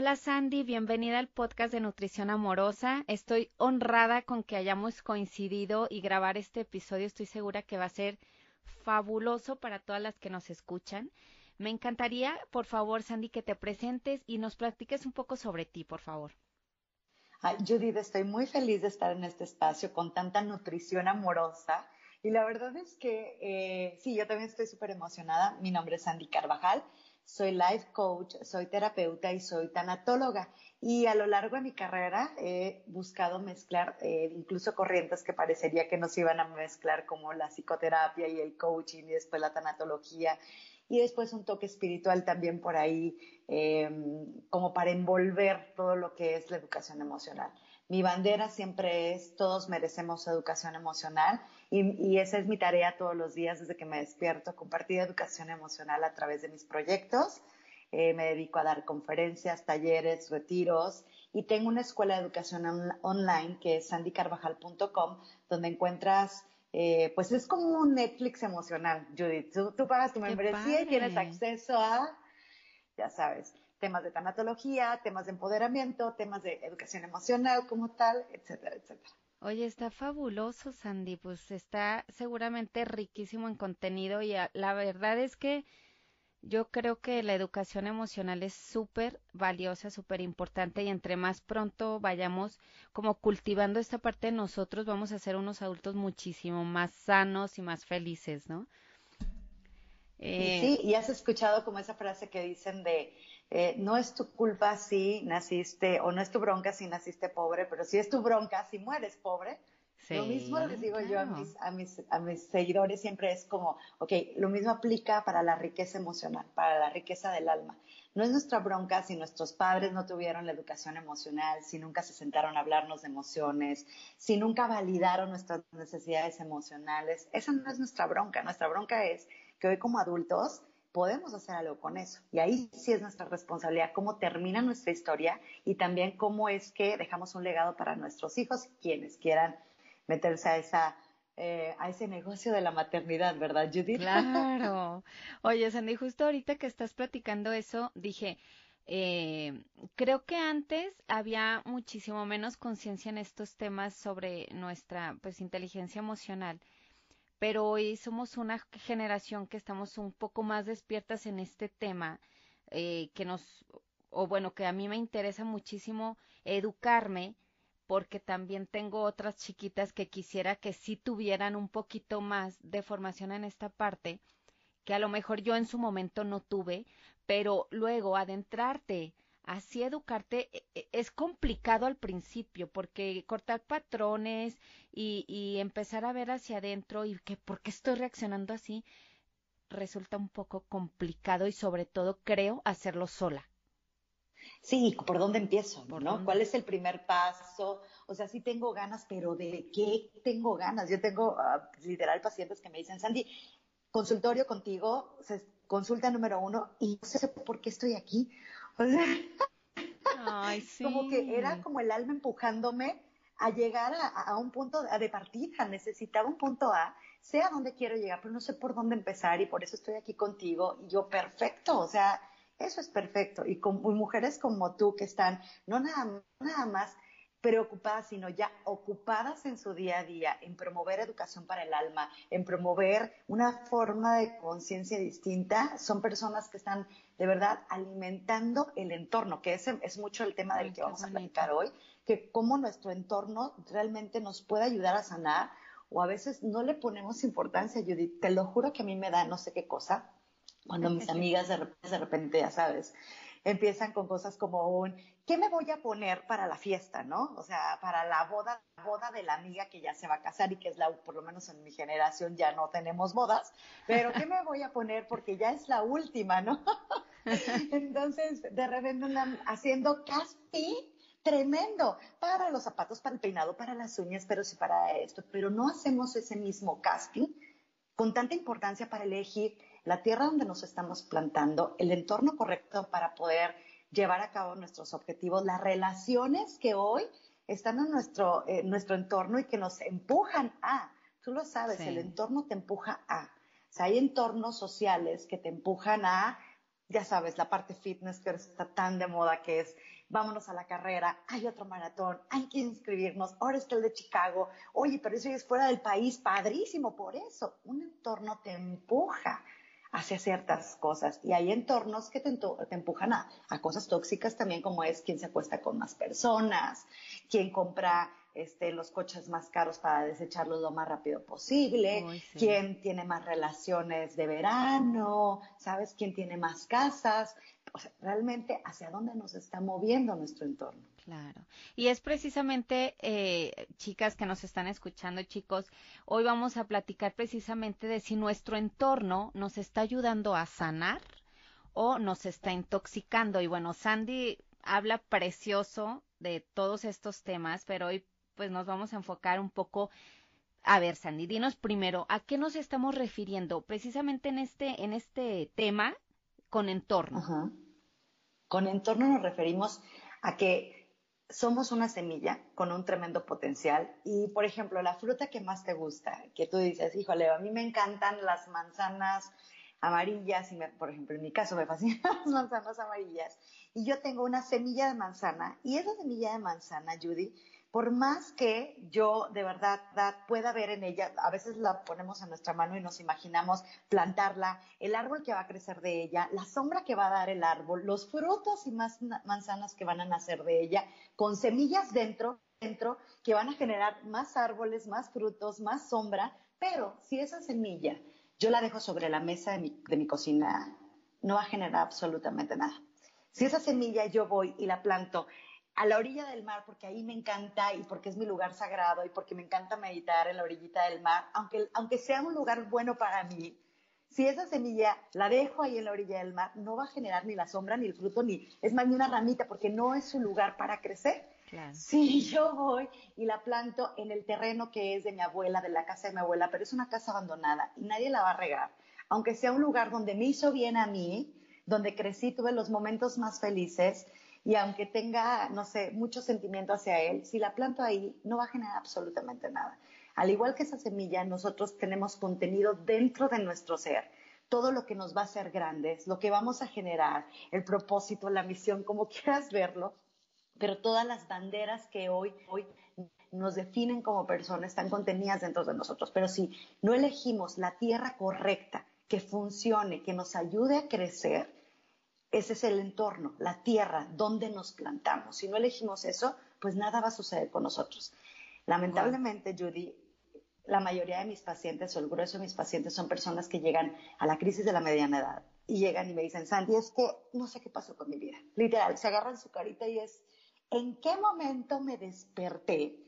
Hola Sandy, bienvenida al podcast de Nutrición Amorosa. Estoy honrada con que hayamos coincidido y grabar este episodio. Estoy segura que va a ser fabuloso para todas las que nos escuchan. Me encantaría, por favor, Sandy, que te presentes y nos platiques un poco sobre ti, por favor. Judith, estoy muy feliz de estar en este espacio con tanta nutrición amorosa. Y la verdad es que eh, sí, yo también estoy súper emocionada. Mi nombre es Sandy Carvajal soy life coach, soy terapeuta y soy tanatóloga. Y a lo largo de mi carrera he buscado mezclar eh, incluso corrientes que parecería que nos iban a mezclar como la psicoterapia y el coaching y después la tanatología y después un toque espiritual también por ahí em, como para envolver todo lo que es la educación emocional. Mi bandera siempre es todos merecemos educación emocional y, esa es mi tarea todos los días desde que me despierto, compartir educación emocional a través de mis proyectos. Eh, me dedico a dar conferencias, talleres, retiros y tengo una escuela de educación online que es sandycarvajal.com donde encuentras eh, pues es como un Netflix emocional, Judith. Tú, pagas tu membresía y tienes acceso a, ya sabes, temas de tanatología, temas de empoderamiento, temas de educación emocional como tal, etcétera, etcétera. Oye, está fabuloso, Sandy, pues está seguramente riquísimo en contenido y la verdad es que yo creo que la educación emocional es súper valiosa, súper importante y entre más pronto vayamos como cultivando esta parte de nosotros, vamos a ser unos adultos muchísimo más sanos y más felices, ¿no? sí, y has escuchado como esa frase que dicen de eh, no es tu culpa si naciste, o no es tu bronca si naciste pobre, pero si es tu bronca si mueres pobre. lo mismo les digo yo a mis, a, mis, a mis seguidores, siempre es como, ok, lo mismo aplica para la riqueza emocional, para la riqueza del alma. No es nuestra bronca si nuestros padres no tuvieron la educación emocional, si nunca se sentaron a hablarnos de emociones, si nunca validaron nuestras necesidades emocionales. Esa no es nuestra bronca. Nuestra bronca es que hoy como adultos podemos hacer algo con eso. Y ahí sí es nuestra responsabilidad cómo termina nuestra historia y también cómo es que dejamos un legado para nuestros hijos, quienes quieran meterse a esa eh, a ese negocio de la maternidad, ¿verdad, Judith? Claro. Oye, Sandy, justo ahorita que estás platicando eso, dije, eh, creo que antes había muchísimo menos conciencia en estos temas sobre nuestra pues inteligencia emocional pero hoy somos una generación que estamos un poco más despiertas en este tema, eh, que nos, o bueno, que a mí me interesa muchísimo educarme, porque también tengo otras chiquitas que quisiera que sí tuvieran un poquito más de formación en esta parte, que a lo mejor yo en su momento no tuve, pero luego adentrarte así educarte e, e, es complicado al principio porque cortar patrones y, y empezar a ver hacia adentro y que por qué estoy reaccionando así resulta un poco complicado y sobre todo creo hacerlo sola. Sí, ¿por dónde empiezo? ¿no? ¿Cuál es el primer paso? O sea, sí tengo ganas, pero ¿de qué tengo ganas? Yo tengo ah, literal pacientes que me dicen, Sandy, consultorio contigo, consulta número uno, y no sé por qué estoy aquí. O sea, como que era como el alma empujándome a llegar a, un punto de partida, necesitaba un punto A, sé a dónde quiero llegar, pero no sé por dónde empezar y por eso estoy aquí contigo y yo perfecto, o sea, eso es perfecto. Y con mujeres como tú que están no nada, nada más preocupadas, sino ya ocupadas en su día a día, en promover educación para el alma, en promover una forma de conciencia distinta, son personas que están de verdad alimentando el entorno, que ese es mucho el tema del que vamos a platicar hoy, que cómo nuestro entorno realmente nos puede ayudar a sanar o a veces no le ponemos importancia, Judith, te lo juro que a mí me da no sé qué cosa, cuando mis amigas de repente, de repente ya sabes, empiezan con cosas como un, ¿qué me voy a poner para la fiesta, no? O sea, para la boda, boda de la amiga que ya se va a casar y que es la, por lo menos en mi generación ya no tenemos bodas, pero ¿qué me voy a poner? Porque ya es la última, ¿no? Entonces, de repente andan haciendo casting tremendo para los zapatos, para el peinado, para las uñas, pero sí para esto. Pero no hacemos ese mismo casting con tanta importancia para elegir la tierra donde nos estamos plantando, el entorno correcto para poder llevar a cabo nuestros objetivos, las relaciones que hoy están en nuestro, nuestro entorno y que nos empujan a, tú lo sabes, el entorno te empuja a. O sea, hay entornos sociales que te empujan a, ya sabes, la parte fitness que está tan de moda que es vámonos a la carrera, hay otro maratón, hay que inscribirnos, ahora está el de Chicago, oye, pero eso es fuera del país, padrísimo, por eso, un entorno te empuja hacia ciertas cosas y hay entornos que te, empujan a, a, cosas tóxicas también como es quien se acuesta con más personas, quien compra este, los coches más caros para desecharlos lo más rápido posible, quién tiene más relaciones de verano, ¿sabes? ¿Quién tiene más casas? realmente hacia dónde nos está moviendo nuestro entorno. Claro. Y es precisamente, eh, chicas que nos están escuchando, chicos, hoy vamos a platicar precisamente de si nuestro entorno nos está ayudando a sanar o nos está intoxicando. Y bueno, Sandy habla precioso de todos estos temas, pero hoy pues nos vamos a enfocar un poco a ver, Sandy, dinos primero, ¿a qué nos estamos refiriendo precisamente en este, en este tema con entorno? Con entorno nos referimos a que somos una semilla con un tremendo potencial y, por ejemplo, la fruta que más te gusta, que tú dices, híjole, a mí me encantan las manzanas amarillas y, por ejemplo, en mi caso me fascinan las manzanas amarillas y yo tengo una semilla de manzana y esa semilla de manzana, Judy, por más que yo de verdad pueda ver en ella, a veces la ponemos en nuestra mano y nos imaginamos plantarla, el árbol que va a crecer de ella, la sombra que va a dar el árbol, los frutos y más manzanas que van a nacer de ella, con semillas dentro, dentro que van a generar más árboles, más frutos, más sombra, pero si esa semilla yo la dejo sobre la mesa de mi, de mi cocina, no va a generar absolutamente nada. Si esa semilla yo voy y la planto a la orilla del mar porque ahí me encanta y porque es mi lugar sagrado y porque me encanta meditar en la orillita del mar, aunque, aunque sea un lugar bueno para mí, si esa semilla la dejo ahí en la orilla del mar, no va a generar ni la sombra, ni el fruto, ni es más ni una ramita, porque no es su lugar para crecer. Si yo voy y la planto en el terreno que es de mi abuela, de la casa de mi abuela, pero es una casa abandonada y nadie la va a regar, aunque sea un lugar donde me hizo bien a mí, donde crecí, tuve los momentos más felices, y aunque tenga, no sé, mucho sentimiento hacia él, si la planto ahí, no va a generar absolutamente nada. Al igual que esa semilla, nosotros tenemos contenido dentro de nuestro ser. Todo lo que nos va a hacer grandes, lo que vamos a generar, el propósito, la misión, como quieras verlo, pero todas las banderas que hoy, hoy nos definen como personas están contenidas dentro de nosotros. Pero si no elegimos la tierra correcta, que funcione, que nos ayude a crecer, ese es el entorno, la tierra, donde nos plantamos. Si no elegimos eso, pues nada va a suceder con nosotros. Lamentablemente, Judy, la mayoría de mis pacientes o el grueso de mis pacientes son personas que llegan a la crisis de la mediana edad y llegan y me dicen, Sandy, es que no sé qué pasó con mi vida. Literal, se agarran su carita y es, ¿en qué momento me desperté?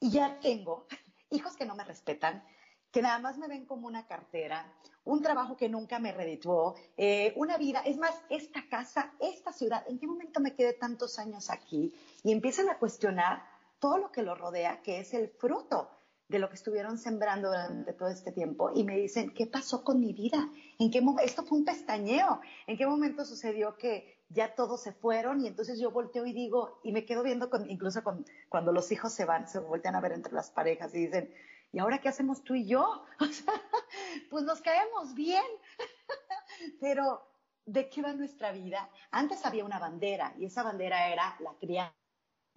Y ya tengo hijos que no me respetan, que nada más me ven como una cartera, un trabajo que nunca me redituó, eh, una vida, es más, esta casa, esta ciudad, ¿en qué momento me quedé tantos años aquí? Y empiezan a cuestionar todo lo que lo rodea, que es el fruto de lo que estuvieron sembrando durante todo este tiempo y me dicen, ¿qué pasó con mi vida? ¿En qué esto fue un pestañeo? ¿En qué momento sucedió que ya todos se fueron y entonces yo volteo y digo, y me quedo viendo incluso cuando los hijos se van, se voltean a ver entre las parejas y dicen, ¿y ahora qué hacemos tú y yo? pues nos caemos bien, pero ¿de qué va nuestra vida? Antes había una bandera y esa bandera era la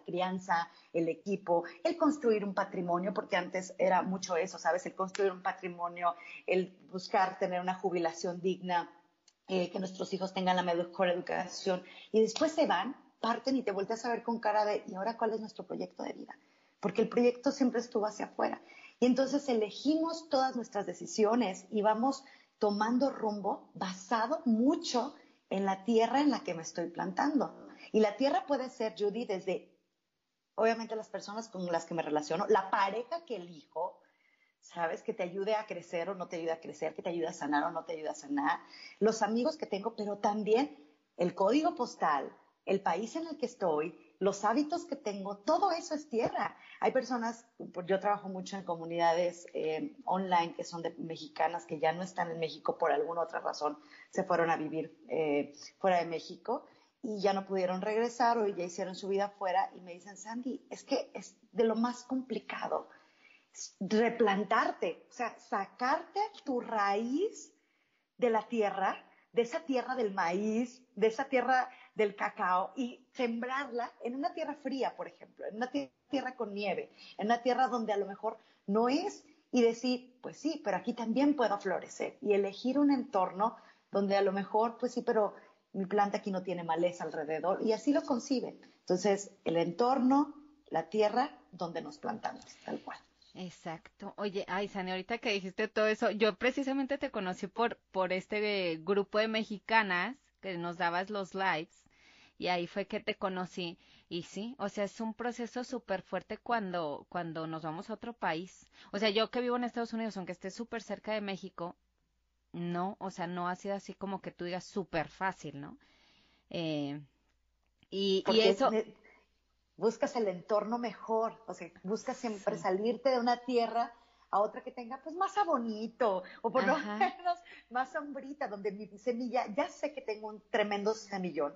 crianza, el equipo, el construir un patrimonio, porque antes era mucho eso, ¿sabes? El construir un patrimonio, el buscar tener una jubilación digna, eh, que nuestros hijos tengan la mejor educación y después se van, parten y te vuelves a ver con cara de, ¿y ahora cuál es nuestro proyecto de vida? Porque el proyecto siempre estuvo hacia afuera. Y entonces elegimos todas nuestras decisiones y vamos tomando rumbo basado mucho en la tierra en la que me estoy plantando. Y la tierra puede ser, Judy, desde, obviamente, las personas con las que me relaciono, la pareja que elijo, ¿sabes? Que te ayude a crecer o no te ayude a crecer, que te ayude a sanar o no te ayude a sanar, los amigos que tengo, pero también el código postal, el país en el que estoy, los hábitos que tengo, todo eso es tierra. Hay personas, yo trabajo mucho en comunidades eh, online que son de mexicanas que ya no están en México por alguna otra razón, se fueron a vivir eh, fuera de México y ya no pudieron regresar o ya hicieron su vida fuera y me dicen, Sandy, es que es de lo más complicado replantarte, o sea, sacarte tu raíz de la tierra, de esa tierra del maíz, de esa tierra del cacao y sembrarla en una tierra fría, por ejemplo, en una tierra con nieve, en una tierra donde a lo mejor no es y decir, pues sí, pero aquí también puedo florecer y elegir un entorno donde a lo mejor, pues sí, pero mi planta aquí no tiene maleza alrededor y así lo conciben. Entonces, el entorno, la tierra donde nos plantamos, tal cual. Exacto. Oye, ay, Sani, ahorita que dijiste todo eso, yo precisamente te conocí por, por este grupo de mexicanas que nos dabas los lives y ahí fue que te conocí. Y sí, o sea, es un proceso súper fuerte cuando, cuando nos vamos a otro país. O sea, yo que vivo en Estados Unidos, aunque esté súper cerca de México, no, o sea, no ha sido así como que tú digas súper fácil, ¿no? Eh, y, y, eso buscas el entorno mejor, o sea, buscas siempre salirte de una tierra a otra que tenga pues más bonito o por lo menos más sombrita, donde mi semilla, ya sé que tengo un tremendo semillón,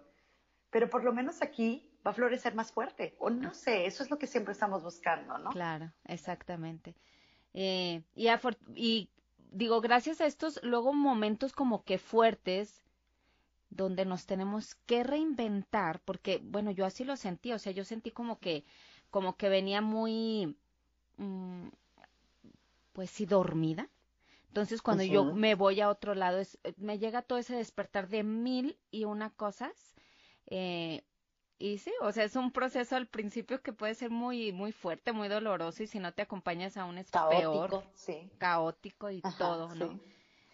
pero por lo menos aquí va a florecer más fuerte, o no sé, eso es lo que siempre estamos buscando, ¿no? Claro, exactamente. Eh, y, y digo, gracias a estos luego momentos como que fuertes, donde nos tenemos que reinventar, porque, bueno, yo así lo sentí, o sea, yo sentí como que, como que venía muy, mm, pues sí, dormida. Entonces, cuando yo me voy a otro lado, es, me llega todo ese despertar de mil y una cosas. Eh, y sí, o sea, es un proceso al principio que puede ser muy, muy fuerte, muy doloroso, y si no te acompañas aún es peor, sí. caótico y todo, ¿no?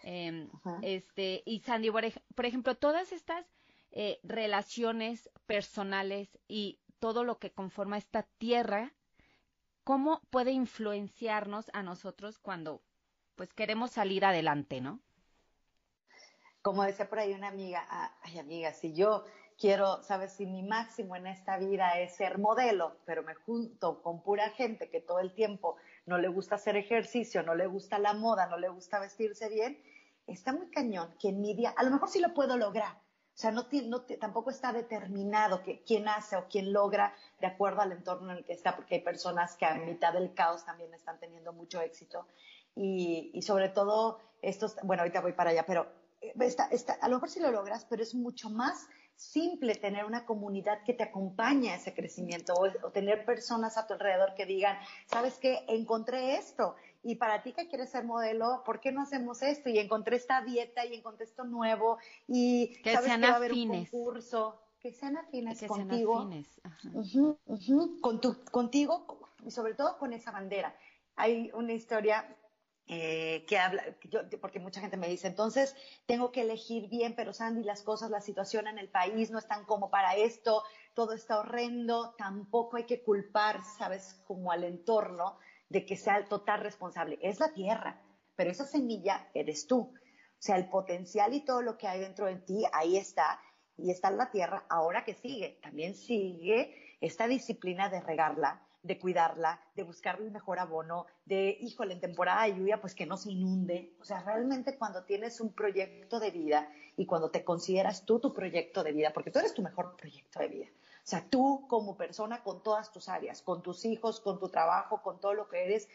Eh, este, y Sandy, por, ejemplo, todas estas eh, relaciones personales y todo lo que conforma esta tierra, ¿cómo puede influenciarnos a nosotros cuando pues queremos salir adelante, ¿no? Como decía por ahí una amiga, ay amiga, si yo quiero, sabes, si mi máximo en esta vida es ser modelo, pero me junto con pura gente que todo el tiempo no le gusta hacer ejercicio, no le gusta la moda, no le gusta vestirse bien, está muy cañón que en a lo mejor sí lo puedo lograr. O sea, no, tampoco está determinado que quién hace o quién logra de acuerdo al entorno en el que está, porque hay personas que a mitad del caos también están teniendo mucho éxito. Y, sobre todo, estos, bueno, ahorita voy para allá, pero eh, a lo mejor sí lo logras, pero es mucho más simple tener una comunidad que te acompañe a ese crecimiento o, o tener personas a tu alrededor que digan, ¿sabes qué? Encontré esto y para ti que quieres ser modelo, ¿por qué no hacemos esto? Y encontré esta dieta y encontré esto nuevo y que sabes sean que va a haber un concurso. Que sean afines que contigo. Sean afines. con tu, contigo y sobre todo con esa bandera. Hay una historia eh, que habla, yo, porque mucha gente me dice, entonces tengo que elegir bien, pero Sandy, las cosas, la situación en el país no están como para esto, todo está horrendo, tampoco hay que culpar, sabes, como al entorno, de que sea el total responsable. Es la tierra, pero esa semilla eres tú. O sea, el potencial y todo lo que hay dentro de ti, ahí está. Y está en la tierra, ahora que sigue. También sigue esta disciplina de regarla, de cuidarla, de buscar el mejor abono, de, híjole, en temporada de lluvia, pues que no se inunde. O sea, realmente cuando tienes un proyecto de vida y cuando te consideras tú tu proyecto de vida, porque tú eres tu mejor proyecto de vida, o sea, tú como persona con todas tus áreas, con tus hijos, con tu trabajo, con todo lo que eres,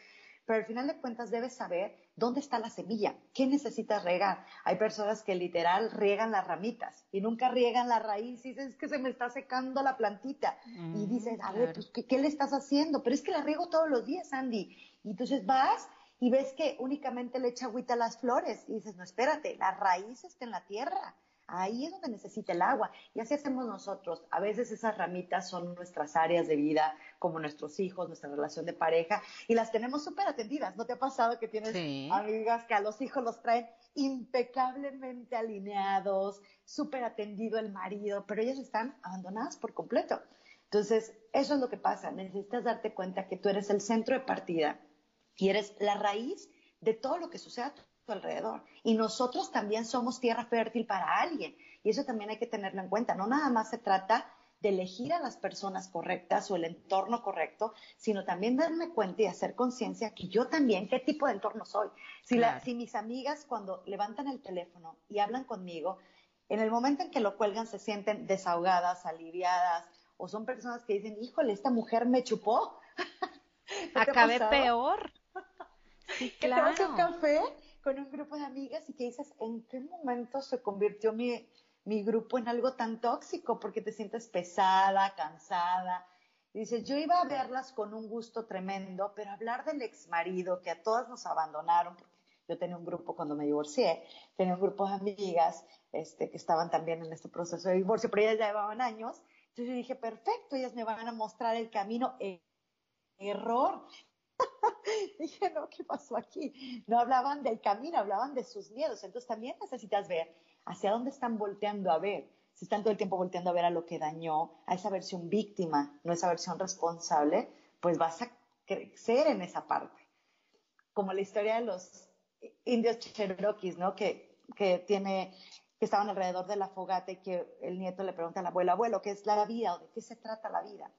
pero al final de cuentas debes saber dónde está la semilla, qué necesitas regar. Hay personas que literal riegan las ramitas y nunca riegan la raíz y dices, es que se me está secando la plantita. y dices, a ver, pues, ¿qué, le estás haciendo? Pero es que la riego todos los días, Andy. Y entonces vas y ves que únicamente le echa agüita a las flores y dices, no, espérate, la raíz está en la tierra. Ahí es donde necesita el agua. Y así hacemos nosotros. A veces esas ramitas son nuestras áreas de vida, como nuestros hijos, nuestra relación de pareja, y las tenemos súper atendidas. ¿No te ha pasado que tienes amigas que a los hijos los traen impecablemente alineados, súper atendido el marido, pero ellas están abandonadas por completo? Entonces, eso es lo que pasa. Necesitas darte cuenta que tú eres el centro de partida y eres la raíz de todo lo que sucede a tu alrededor. Y nosotros también somos tierra fértil para alguien. Y eso también hay que tenerlo en cuenta. No nada más se trata de elegir a las personas correctas o el entorno correcto, sino también darme cuenta y hacer conciencia que yo también, qué tipo de entorno soy. Si, si mis amigas cuando levantan el teléfono y hablan conmigo, en el momento en que lo cuelgan se sienten desahogadas, aliviadas, o son personas que dicen, híjole, esta mujer me chupó. Acabé peor. Sí, claro. Que un café con un grupo de amigas y que dices, ¿en qué momento se convirtió mi, mi grupo en algo tan tóxico? Porque te sientes pesada, cansada. Y dices, yo iba a verlas con un gusto tremendo, pero hablar del ex marido que a todas nos abandonaron, porque yo tenía un grupo cuando me divorcié, tenía un grupo de amigas este, que estaban también en este proceso de divorcio, pero ellas ya llevaban años. Entonces yo dije, perfecto, ellas me van a mostrar el camino. E-, error. dije, no, ¿qué pasó aquí? No hablaban del camino, hablaban de sus miedos. Entonces también necesitas ver hacia dónde están volteando a ver. Si están todo el tiempo volteando a ver a lo que dañó, a esa versión víctima, no esa versión responsable, pues vas a crecer en esa parte. Como la historia de los indios cherokees, ¿no? Que, que tiene que estaban alrededor de la fogata y que el nieto le pregunta al abuelo, abuelo, ¿qué es la vida o de qué se trata la vida?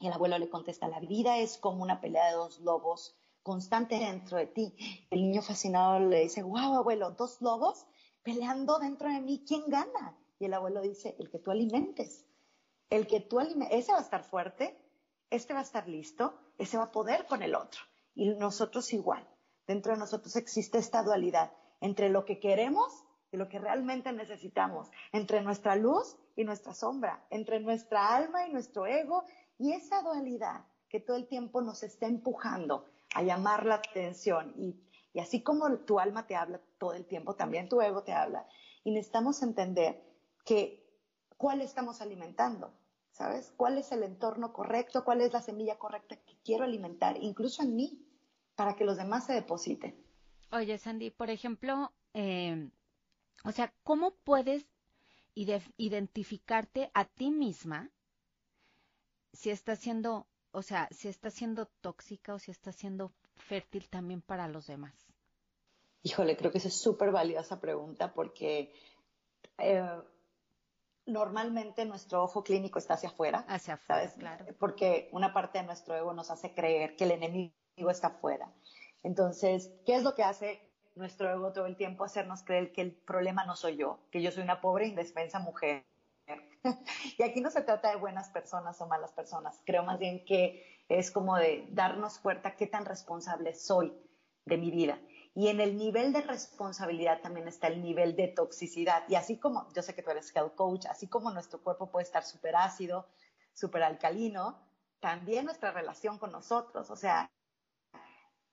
Y el abuelo le contesta, la vida es como una pelea de dos lobos constante dentro de ti. El niño fascinado le dice, wow, abuelo, dos lobos peleando dentro de mí, ¿quién gana? Y el abuelo dice, el que tú alimentes. El que tú alimentes, ese va a estar fuerte, este va a estar listo, ese va a poder con el otro. Y nosotros igual. Dentro de nosotros existe esta dualidad entre lo que queremos y lo que realmente necesitamos, entre nuestra luz y nuestra sombra, entre nuestra alma y nuestro ego, y esa dualidad que todo el tiempo nos está empujando a llamar la atención. Y, así como tu alma te habla todo el tiempo, también tu ego te habla. Y necesitamos entender que cuál estamos alimentando, ¿sabes? ¿Cuál es el entorno correcto? ¿Cuál es la semilla correcta que quiero alimentar, incluso en mí, para que los demás se depositen? Oye, Sandy, por ejemplo, eh, o sea, ¿cómo puedes identificarte a ti misma si está siendo, o sea, si está siendo tóxica o si está siendo fértil también para los demás? Híjole, creo que esa es súper valiosa pregunta porque eh, normalmente nuestro ojo clínico está hacia afuera. Hacia afuera, claro. Porque una parte de nuestro ego nos hace creer que el enemigo está afuera. Entonces, ¿qué es lo que hace nuestro ego todo el tiempo? Hacernos creer que el problema no soy yo, que yo soy una pobre indefensa mujer y aquí no se trata de buenas personas o malas personas, creo más bien que es como de darnos cuenta qué tan responsable soy de mi vida. Y en el nivel de responsabilidad también está el nivel de toxicidad. Y así como, yo sé que tú eres health coach, así como nuestro cuerpo puede estar súper ácido, súper alcalino, también nuestra relación con nosotros, o sea,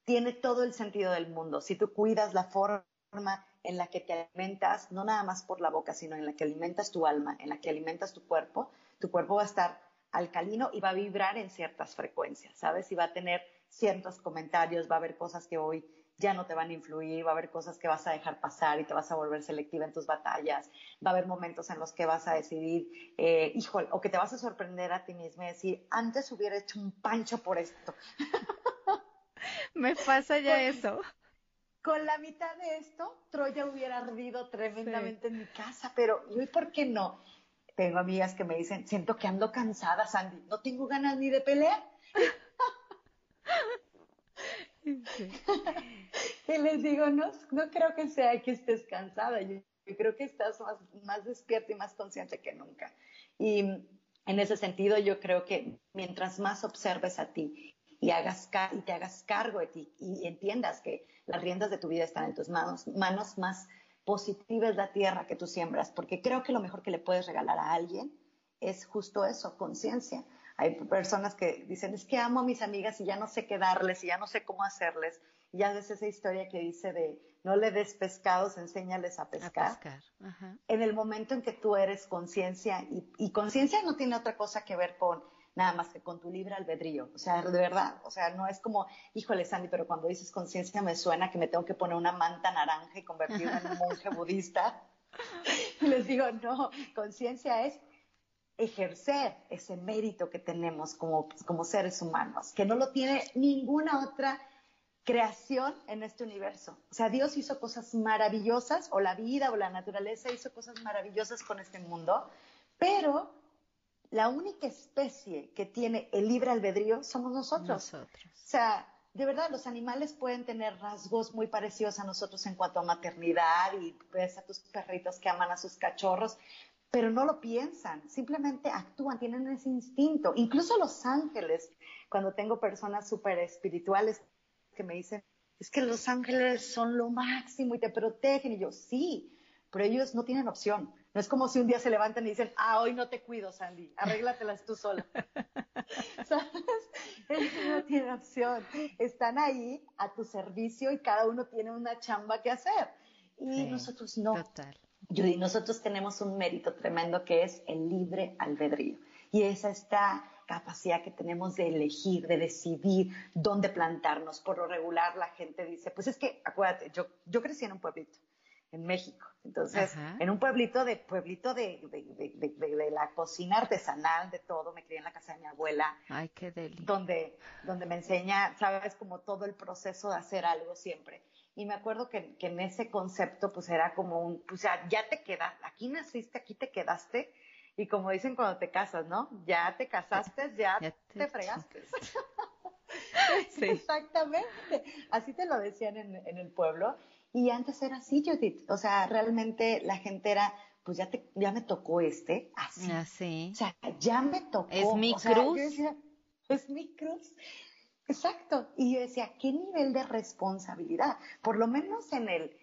tiene todo el sentido del mundo. Si tú cuidas la forma en la que te alimentas, no nada más por la boca, sino en la que alimentas tu alma, en la que alimentas tu cuerpo, tu cuerpo va a estar alcalino y va a vibrar en ciertas frecuencias, ¿sabes? Y va a tener ciertos comentarios, va a haber cosas que hoy ya no te van a influir, va a haber cosas que vas a dejar pasar y te vas a volver selectiva en tus batallas, va a haber momentos en los que vas a decidir, eh, híjole, o que te vas a sorprender a ti mismo y decir, antes hubiera hecho un pancho por esto. Me pasa ya eso con la mitad de esto, Troya hubiera ardido tremendamente en mi casa, pero ¿y por qué no? Tengo amigas que me dicen, siento que ando cansada, Sandy, no tengo ganas ni de pelear. y les digo, no, no creo que sea que estés cansada, yo, creo que estás más, más despierta y más consciente que nunca. Y en ese sentido, yo creo que mientras más observes a ti y, hagas, y te hagas cargo de ti y entiendas que las riendas de tu vida están en tus manos, manos más positivas la tierra que tú siembras, porque creo que lo mejor que le puedes regalar a alguien es justo eso, conciencia. Hay personas que dicen, es que amo a mis amigas y ya no sé qué darles y ya no sé cómo hacerles. Y ya ves esa historia que dice de, no le des pescados, enséñales a pescar. En el momento en que tú eres conciencia, y conciencia no tiene otra cosa que ver con nada más que con tu libre albedrío. O sea, de verdad, o sea, no es como, híjole, Sandy, pero cuando dices conciencia me suena que me tengo que poner una manta naranja y convertirme en un monje budista. Y les digo, no, conciencia es ejercer ese mérito que tenemos como, como seres humanos, que no lo tiene ninguna otra creación en este universo. O sea, Dios hizo cosas maravillosas, o la vida o la naturaleza hizo cosas maravillosas con este mundo, pero la única especie que tiene el libre albedrío somos nosotros. Nosotros. O sea, de verdad, los animales pueden tener rasgos muy parecidos a nosotros en cuanto a maternidad y ves a tus perritos que aman a sus cachorros, pero no lo piensan, simplemente actúan, tienen ese instinto. Incluso los ángeles, cuando tengo personas súper espirituales que me dicen, es que los ángeles son lo máximo y te protegen, y yo, sí, pero ellos no tienen opción. No es como si un día se levantan y dicen, ah, hoy no te cuido, Sandy, arréglatelas tú sola. ¿Sabes? Ellos no tienen opción. Están ahí a tu servicio y cada uno tiene una chamba que hacer. Y nosotros no. Total. Judy, nosotros tenemos un mérito tremendo que es el libre albedrío. Y es esta capacidad que tenemos de elegir, de decidir dónde plantarnos. Por lo regular, la gente dice, pues es que, acuérdate, yo, yo crecí en un pueblito, en México. Entonces, en un pueblito de, pueblito de, de, la cocina artesanal, de todo, me crié en la casa de mi abuela. Ay, qué deli. Donde, donde me enseña, sabes, como todo el proceso de hacer algo siempre. Y me acuerdo que, en ese concepto, pues era como un, pues ya, ya te quedas, aquí naciste, aquí te quedaste. Y como dicen cuando te casas, ¿no? Ya te casaste, ya, te, fregaste. sí. Exactamente. Así te lo decían en, en, el pueblo. Y antes era así, Judith. O sea, realmente la gente era, pues ya, te, ya me tocó este, así. Así. O sea, ya me tocó. Es mi cruz. es mi cruz. Exacto. Y yo decía, ¿qué nivel de responsabilidad? Por lo menos en el,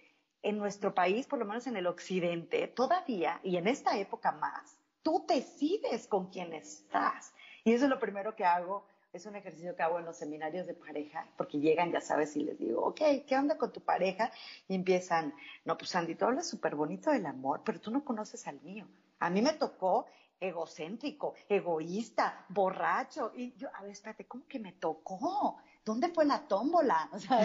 en nuestro país, por lo menos en el occidente, todavía, y en esta época más, tú decides con quién estás. Y eso es lo primero que hago, es un ejercicio que hago en los seminarios de pareja, porque llegan, ya sabes, y les digo, ok, ¿qué onda con tu pareja? Y empiezan, no, pues Andy, tú hablas súper bonito del amor, pero tú no conoces al mío. A mí me tocó egocéntrico, egoísta, borracho. Y yo, a ver, espérate, ¿cómo que me tocó? ¿Dónde fue la tómbola? O sea,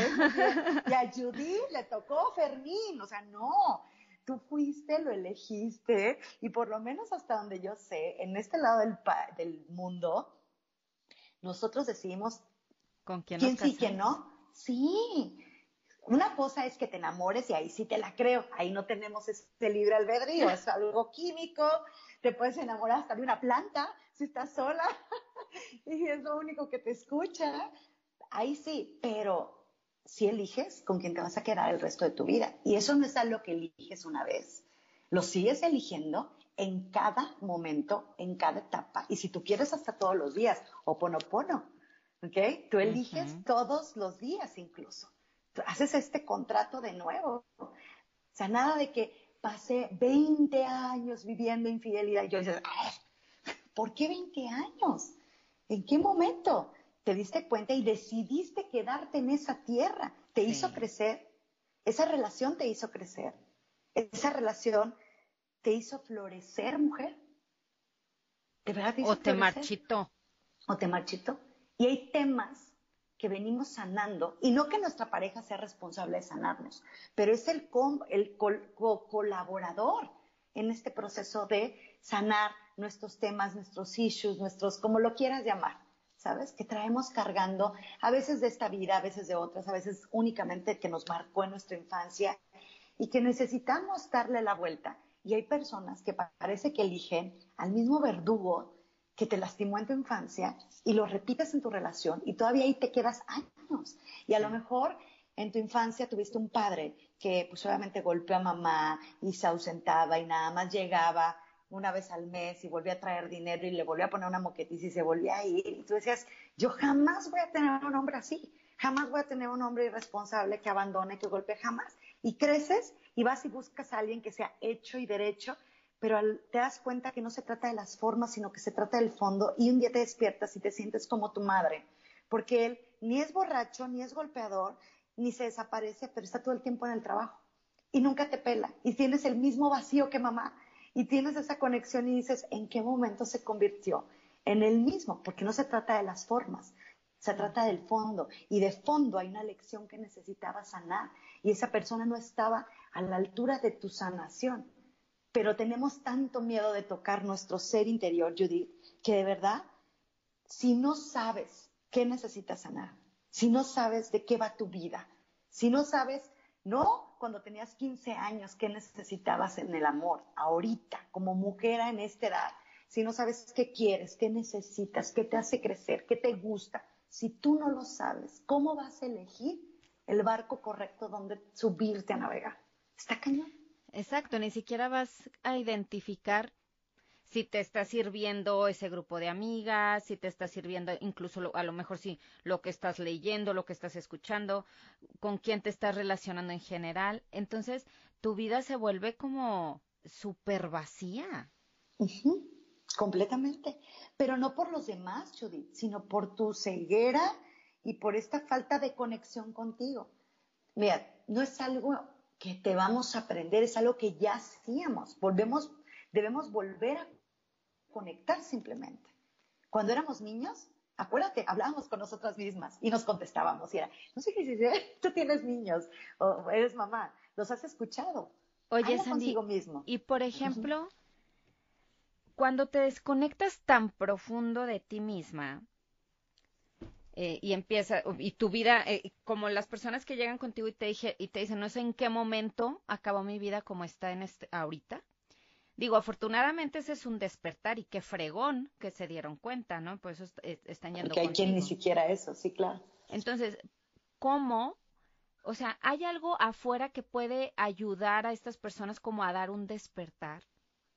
y a Judith le tocó Fermín, o sea, no. Tú fuiste, lo elegiste, y por lo menos hasta donde yo sé, en este lado del, del mundo, nosotros decidimos con quién, quién sí, quién no. Sí, una cosa es que te enamores y ahí sí te la creo, ahí no tenemos ese libre albedrío, es algo químico, te puedes enamorar hasta de una planta si estás sola y es lo único que te escucha. Ahí sí, pero si eliges con quién te vas a quedar el resto de tu vida. Y eso no es algo que eliges una vez. Lo sigues eligiendo en cada momento, en cada etapa. Y si tú quieres, hasta todos los días. O pono pono. ¿Ok? Tú eliges todos los días incluso. Tú haces este contrato de nuevo. O sea, nada de que pasé 20 años viviendo infidelidad. Y yo dices, ¿por qué 20 años? ¿En qué momento te diste cuenta y decidiste quedarte en esa tierra? ¿Te hizo crecer? Esa relación te hizo crecer. Esa relación te hizo florecer, mujer. ¿De verdad te hizo O te marchitó. O te marchitó. Y hay temas que venimos sanando, y no que nuestra pareja sea responsable de sanarnos, pero es el, el colaborador en este proceso de sanar nuestros temas, nuestros issues, nuestros, como lo quieras llamar, ¿sabes? Que traemos cargando a veces de esta vida, a veces de otras, a veces únicamente que nos marcó en nuestra infancia y que necesitamos darle la vuelta. Y hay personas que parece que eligen al mismo verdugo que te lastimó en tu infancia y lo repites en tu relación y todavía ahí te quedas años. Y a lo mejor en tu infancia tuviste un padre que pues obviamente golpeó a mamá y se ausentaba y nada más llegaba una vez al mes y volvía a traer dinero y le volvía a poner una moquetiza y se volvía a ir. Y tú decías, yo jamás voy a tener un hombre así, jamás voy a tener un hombre irresponsable que abandone, que golpee, jamás. Y creces y vas y buscas a alguien que sea hecho y derecho pero te das cuenta que no se trata de las formas, sino que se trata del fondo y un día te despiertas y te sientes como tu madre, porque él ni es borracho, ni es golpeador, ni se desaparece, pero está todo el tiempo en el trabajo y nunca te pela y tienes el mismo vacío que mamá y tienes esa conexión y dices, ¿en qué momento se convirtió? En el mismo, porque no se trata de las formas, se trata del fondo y de fondo hay una lección que necesitaba sanar y esa persona no estaba a la altura de tu sanación pero tenemos tanto miedo de tocar nuestro ser interior, Judith, que de verdad, si no sabes qué necesitas sanar, si no sabes de qué va tu vida, si no sabes, no cuando tenías 15 años, qué necesitabas en el amor, ahorita, como mujer en esta edad, si no sabes qué quieres, qué necesitas, qué te hace crecer, qué te gusta, si tú no lo sabes, ¿cómo vas a elegir el barco correcto donde subirte a navegar? Está cañón. Exacto, ni siquiera vas a identificar si te está sirviendo ese grupo de amigas, si te está sirviendo incluso a lo mejor si lo que estás leyendo, lo que estás escuchando, con quién te estás relacionando en general. Entonces, tu vida se vuelve como súper vacía. Completamente. Pero no por los demás, Judith, sino por tu ceguera y por esta falta de conexión contigo. Mira, no es algo que te vamos a aprender, es algo que ya hacíamos. Volvemos, debemos volver a conectar simplemente. Cuando éramos niños, acuérdate, hablábamos con nosotras mismas y nos contestábamos y era, no sé qué dice, tú tienes niños o eres mamá, los has escuchado. Oye, Sandy, mismo. y por ejemplo, cuando te desconectas tan profundo de ti misma, eh, y empieza, y tu vida, eh, como las personas que llegan contigo y te, dije, y te dicen, no sé en qué momento acabó mi vida como está en este, ahorita, Digo, afortunadamente ese es un despertar y qué fregón que se dieron cuenta, ¿no? Por eso están yendo. Porque hay quien ni siquiera eso, sí, claro. Entonces, ¿cómo? O sea, ¿hay algo afuera que puede ayudar a estas personas como a dar un despertar?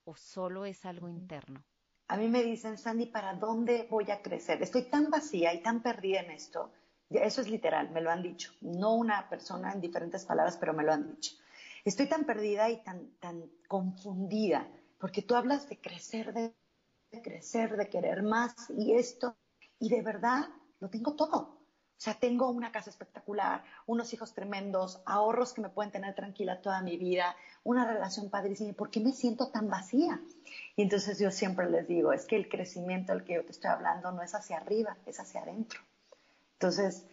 ¿O solo es algo interno? A mí me dicen, Sandy, ¿para dónde voy a crecer? Estoy tan vacía y tan perdida en esto. Eso es literal, me lo han dicho. No una persona en diferentes palabras, pero me lo han dicho estoy tan perdida y tan, tan confundida, porque tú hablas de crecer, de, crecer, de querer más y esto, y de verdad lo tengo todo. O sea, tengo una casa espectacular, unos hijos tremendos, ahorros que me pueden tener tranquila toda mi vida, una relación padrísima. ¿Por qué me siento tan vacía? Y entonces yo siempre les digo, es que el crecimiento al que yo te estoy hablando no es hacia arriba, es hacia adentro. Entonces,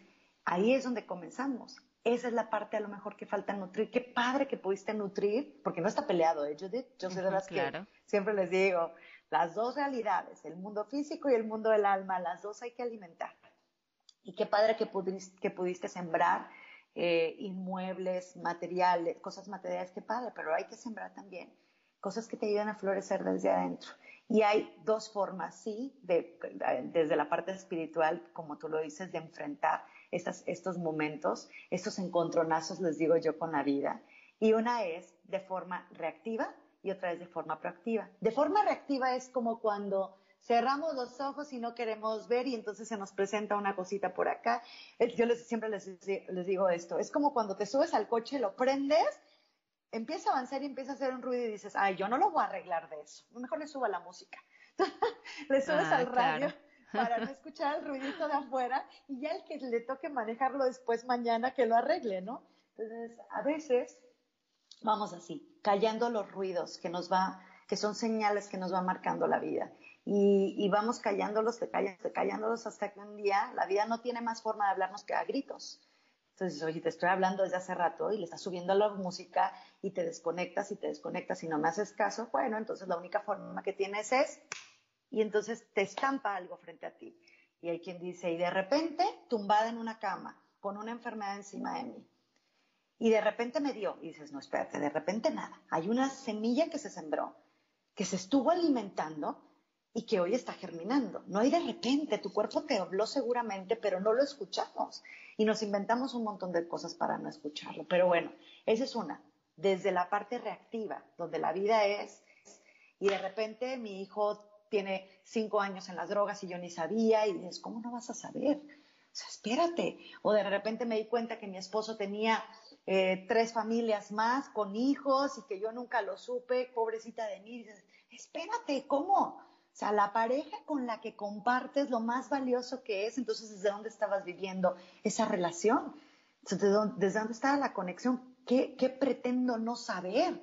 ahí es donde comenzamos. Esa es la parte a lo mejor que falta nutrir. Qué padre que pudiste nutrir, porque no está peleado, ¿eh, Judith? Yo soy de las que siempre les digo, las dos realidades, el mundo físico y el mundo del alma, las dos hay que alimentar. Y qué padre que pudiste, que pudiste sembrar eh, inmuebles, materiales, cosas materiales, qué padre, pero hay que sembrar también cosas que te ayudan a florecer desde adentro. Y hay dos formas, sí, de, desde la parte espiritual, como tú lo dices, de enfrentar estos momentos, estos encontronazos, les digo yo, con la vida. Y una es de forma reactiva y otra es de forma proactiva. De forma reactiva es como cuando cerramos los ojos y no queremos ver y entonces se nos presenta una cosita por acá. Yo les, siempre les, les digo esto, es como cuando te subes al coche, lo prendes, empieza a avanzar y empieza a hacer un ruido y dices, ay, yo no lo voy a arreglar de eso, mejor le subo a la música. le subes ah, al radio para no escuchar el ruidito de afuera y ya el que le toque manejarlo después mañana que lo arregle, ¿no? Entonces, a veces vamos así, callando los ruidos que nos va, que son señales que nos va marcando la vida. Y, vamos callándolos, callándolos hasta que un día la vida no tiene más forma de hablarnos que a gritos. Entonces, oye, te estoy hablando desde hace rato y le estás subiendo la música y te desconectas y te desconectas y no me haces caso, bueno, entonces la única forma que tienes es y entonces te estampa algo frente a ti. Y hay quien dice, y de repente, tumbada en una cama, con una enfermedad encima de mí. Y de repente me dio, y dices, no, espérate, de repente nada. Hay una semilla que se sembró, que se estuvo alimentando y que hoy está germinando. No hay de repente, tu cuerpo te habló seguramente, pero no lo escuchamos. Y nos inventamos un montón de cosas para no escucharlo. Pero bueno, esa es una. Desde la parte reactiva, donde la vida es, y de repente mi hijo tiene cinco años en las drogas y yo ni sabía, y dices, ¿cómo no vas a saber? O espérate. O de repente me di cuenta que mi esposo tenía eh, tres familias más con hijos y que yo nunca lo supe, pobrecita de mí. dices, espérate, ¿cómo? O sea, la pareja con la que compartes lo más valioso que es, entonces, ¿desde dónde estabas viviendo esa relación? ¿desde dónde estaba la conexión? ¿Qué, ¿Qué pretendo no saber?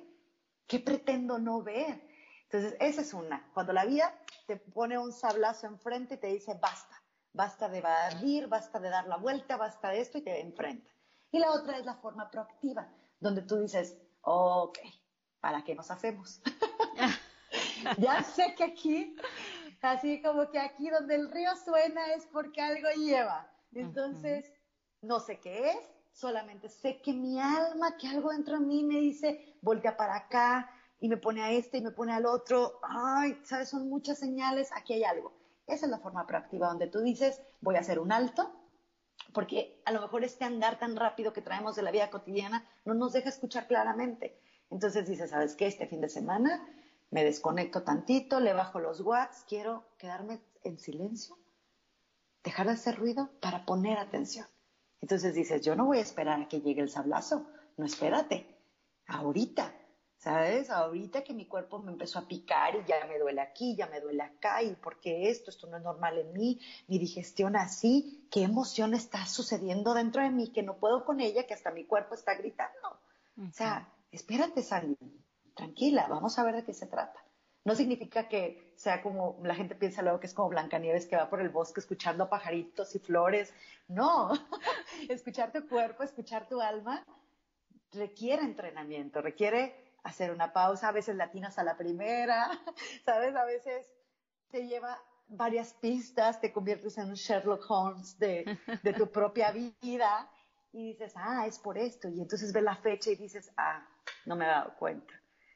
¿Qué pretendo no ver? Entonces, esa es una. Cuando la vida te pone un sablazo enfrente y te dice, basta, basta de evadir, basta de dar la vuelta, basta de esto y te enfrenta. Y la otra es la forma proactiva, donde tú dices, ok, ¿para qué nos hacemos? ya sé que aquí, así como que aquí donde el río suena es porque algo lleva. Entonces, no sé qué es, solamente sé que mi alma, que algo dentro de mí me dice, voltea para acá, y me pone a este y me pone al otro. Ay, ¿sabes? Son muchas señales, aquí hay algo. Esa es la forma proactiva donde tú dices, voy a hacer un alto, porque a lo mejor este andar tan rápido que traemos de la vida cotidiana no nos deja escuchar claramente. Entonces dices, ¿sabes qué? Este fin de semana me desconecto tantito, le bajo los watts, quiero quedarme en silencio, dejar de hacer ruido para poner atención. Entonces dices, yo no voy a esperar a que llegue el sablazo, no espérate, ahorita, ¿sabes? Ahorita que mi cuerpo me empezó a picar y ya me duele aquí, ya me duele acá, y porque esto, esto no es normal en mí, mi digestión así, qué emoción está sucediendo dentro de mí que no puedo con ella, que hasta mi cuerpo está gritando. O sea, espérate, Sandy, tranquila, vamos a ver de qué se trata. No significa que sea como la gente piensa luego que es como Blancanieves que va por el bosque escuchando pajaritos y flores. No, escuchar tu cuerpo, escuchar tu alma requiere entrenamiento, requiere hacer una pausa, a veces latinas a la primera, ¿sabes? A veces te lleva varias pistas, te conviertes en un Sherlock Holmes de, de tu propia vida y dices, ah, es por esto. Y entonces ves la fecha y dices, ah, no me he dado cuenta,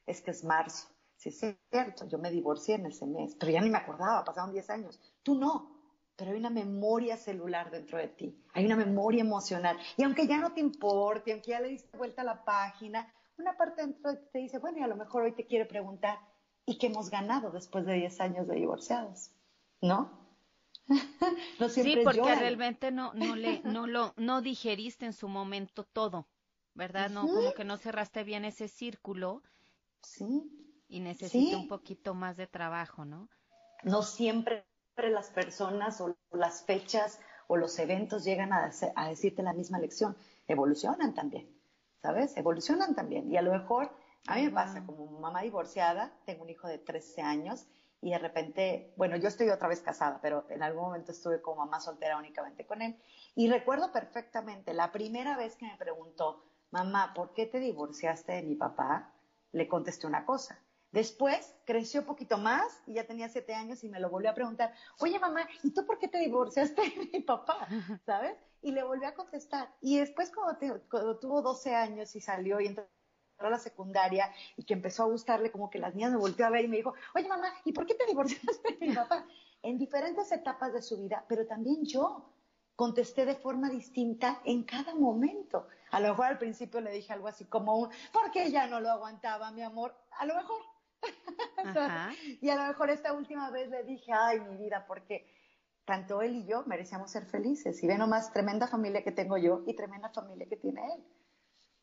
es que es marzo. Sí, es cierto, yo me divorcié en ese mes, pero ya ni me acordaba, pasaron 10 años. Tú no, pero hay una memoria celular dentro de ti, hay una memoria emocional. Y aunque ya no te importe, aunque ya le diste vuelta a la página, una parte dentro de ti te dice, bueno, y a lo mejor hoy te quiere preguntar, ¿y qué hemos ganado después de 10 años de divorciados? ¿No? no sí, porque realmente no, no, le, no, lo, no digeriste en su momento todo, ¿verdad? No, como que no cerraste bien ese círculo. Sí. Y necesita un poquito más de trabajo, ¿no? No siempre las personas o las fechas o los eventos llegan a, a decirte la misma lección. Evolucionan también. ¿sabes? Evolucionan también. Y a lo mejor, a mí me pasa como mamá divorciada, tengo un hijo de 13 años y de repente, bueno, yo estoy otra vez casada, pero en algún momento estuve como mamá soltera únicamente con él. Y recuerdo perfectamente, la primera vez que me preguntó, mamá, ¿por qué te divorciaste de mi papá? Le contesté una cosa. Después creció un poquito más y ya tenía siete años y me lo volvió a preguntar, oye mamá, ¿y tú por qué te divorciaste de mi papá? ¿Sabes? Y le volví a contestar. Y después cuando, tuvo 12 años y salió y entró a la secundaria y que empezó a gustarle, como que las niñas me volvió a ver y me dijo, oye mamá, ¿y por qué te divorciaste de mi papá? En diferentes etapas de su vida, pero también yo contesté de forma distinta en cada momento. A lo mejor al principio le dije algo así como un, porque ya no lo aguantaba, mi amor. A lo mejor y a lo mejor esta última vez le dije, ay, mi vida, porque tanto él y yo merecíamos ser felices. Y ve nomás, tremenda familia que tengo yo y tremenda familia que tiene él.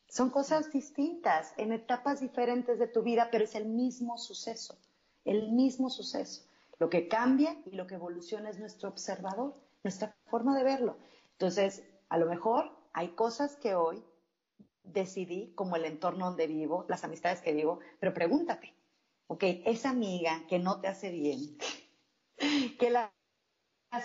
Son cosas distintas, en etapas diferentes de tu vida, pero es el mismo suceso, el mismo suceso. Lo que cambia y lo que evoluciona es nuestro observador, nuestra forma de verlo. Entonces, a lo mejor hay cosas que hoy decidí, como el entorno donde vivo, las amistades que vivo, pero pregúntate, ok, esa amiga que no te hace bien, que la,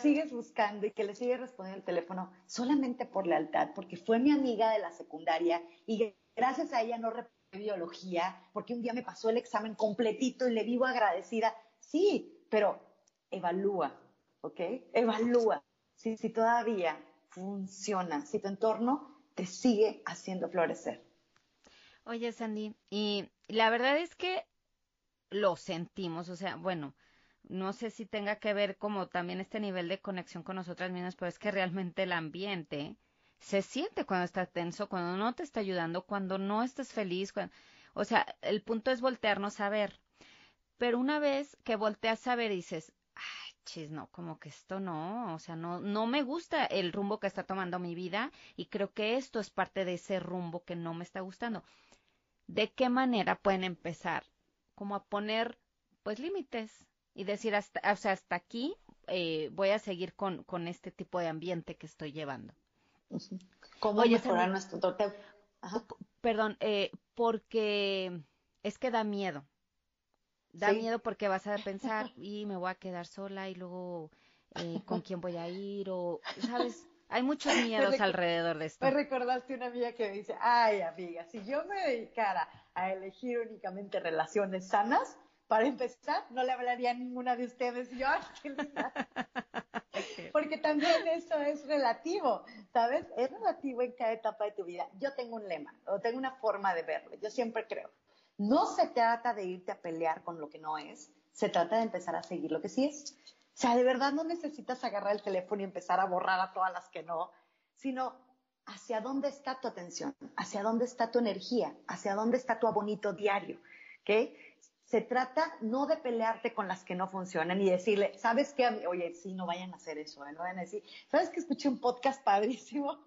sigues buscando y que le sigues respondiendo el teléfono solamente por lealtad, porque fue mi amiga de la secundaria y gracias a ella no repetí biología, porque un día me pasó el examen completito y le vivo agradecida. Sí, pero evalúa, ¿ok? Evalúa si, si todavía funciona, si tu entorno te sigue haciendo florecer. Oye, Sandy, y la verdad es que lo sentimos, o sea, bueno, no sé si tenga que ver como también este nivel de conexión con nosotras mismas, pero es que realmente el ambiente se siente cuando está tenso, cuando no te está ayudando, cuando no estás feliz, o sea, el punto es voltearnos a ver. Pero una vez que volteas a ver dices, no, como que esto no, o sea, no, no me gusta el rumbo que está tomando mi vida y creo que esto es parte de ese rumbo que no me está gustando. ¿De qué manera pueden empezar como a poner pues límites y decir hasta, o sea, hasta aquí eh, voy a seguir con, con, este tipo de ambiente que estoy llevando. ¿Cómo mejorar nuestro Perdón, eh, porque es que da miedo. Da miedo porque vas a pensar y me voy a quedar sola y luego eh, con quién voy a ir o, ¿sabes? Hay muchos miedos alrededor de esto. Me recordaste una amiga que me dice, ay amiga, si yo me dedicara a elegir únicamente relaciones sanas, para empezar, no le hablaría a ninguna de ustedes. yo, ay, qué linda. Porque también eso es relativo, ¿sabes? Es relativo en cada etapa de tu vida. Yo tengo un lema, o tengo una forma de verlo. Yo siempre creo, No se trata de irte a pelear con lo que no es, se trata de empezar a seguir lo que sí es. O sea, de verdad no necesitas agarrar el teléfono y empezar a borrar a todas las que no, sino hacia dónde está tu atención, hacia dónde está tu energía, hacia dónde está tu abonito diario. ¿ok? Se trata no de pelearte con las que no funcionan y decirle, ¿sabes qué? Oye, sí, no vayan a hacer eso, ¿eh? no vayan a decir, ¿sabes que escuché un podcast padrísimo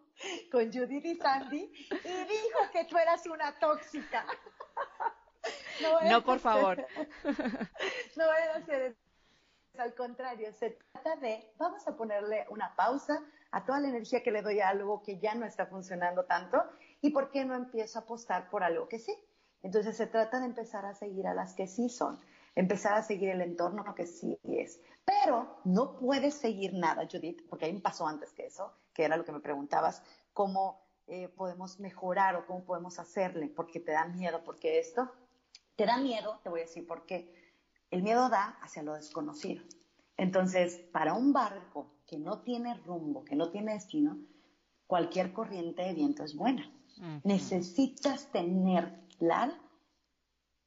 con Judith y Sandy y dijo que tú eras una tóxica? no, por favor. no vayan a hacer eso. Al contrario, se trata de, vamos a ponerle una pausa a toda la energía que le doy a algo que ya no está funcionando tanto y por qué no empiezo a apostar por algo que sí. Entonces se trata de empezar a seguir a las que sí son, empezar a seguir el entorno que sí es. Pero no puedes seguir nada, Judith, porque hay un paso antes que eso, que era lo que me preguntabas, cómo eh, podemos mejorar o cómo podemos hacerle, porque te da miedo, porque esto te da miedo, te voy a decir por qué. El miedo da hacia lo desconocido. Entonces, para un barco que no tiene rumbo, que no tiene destino, cualquier corriente de viento es buena. Necesitas tener claro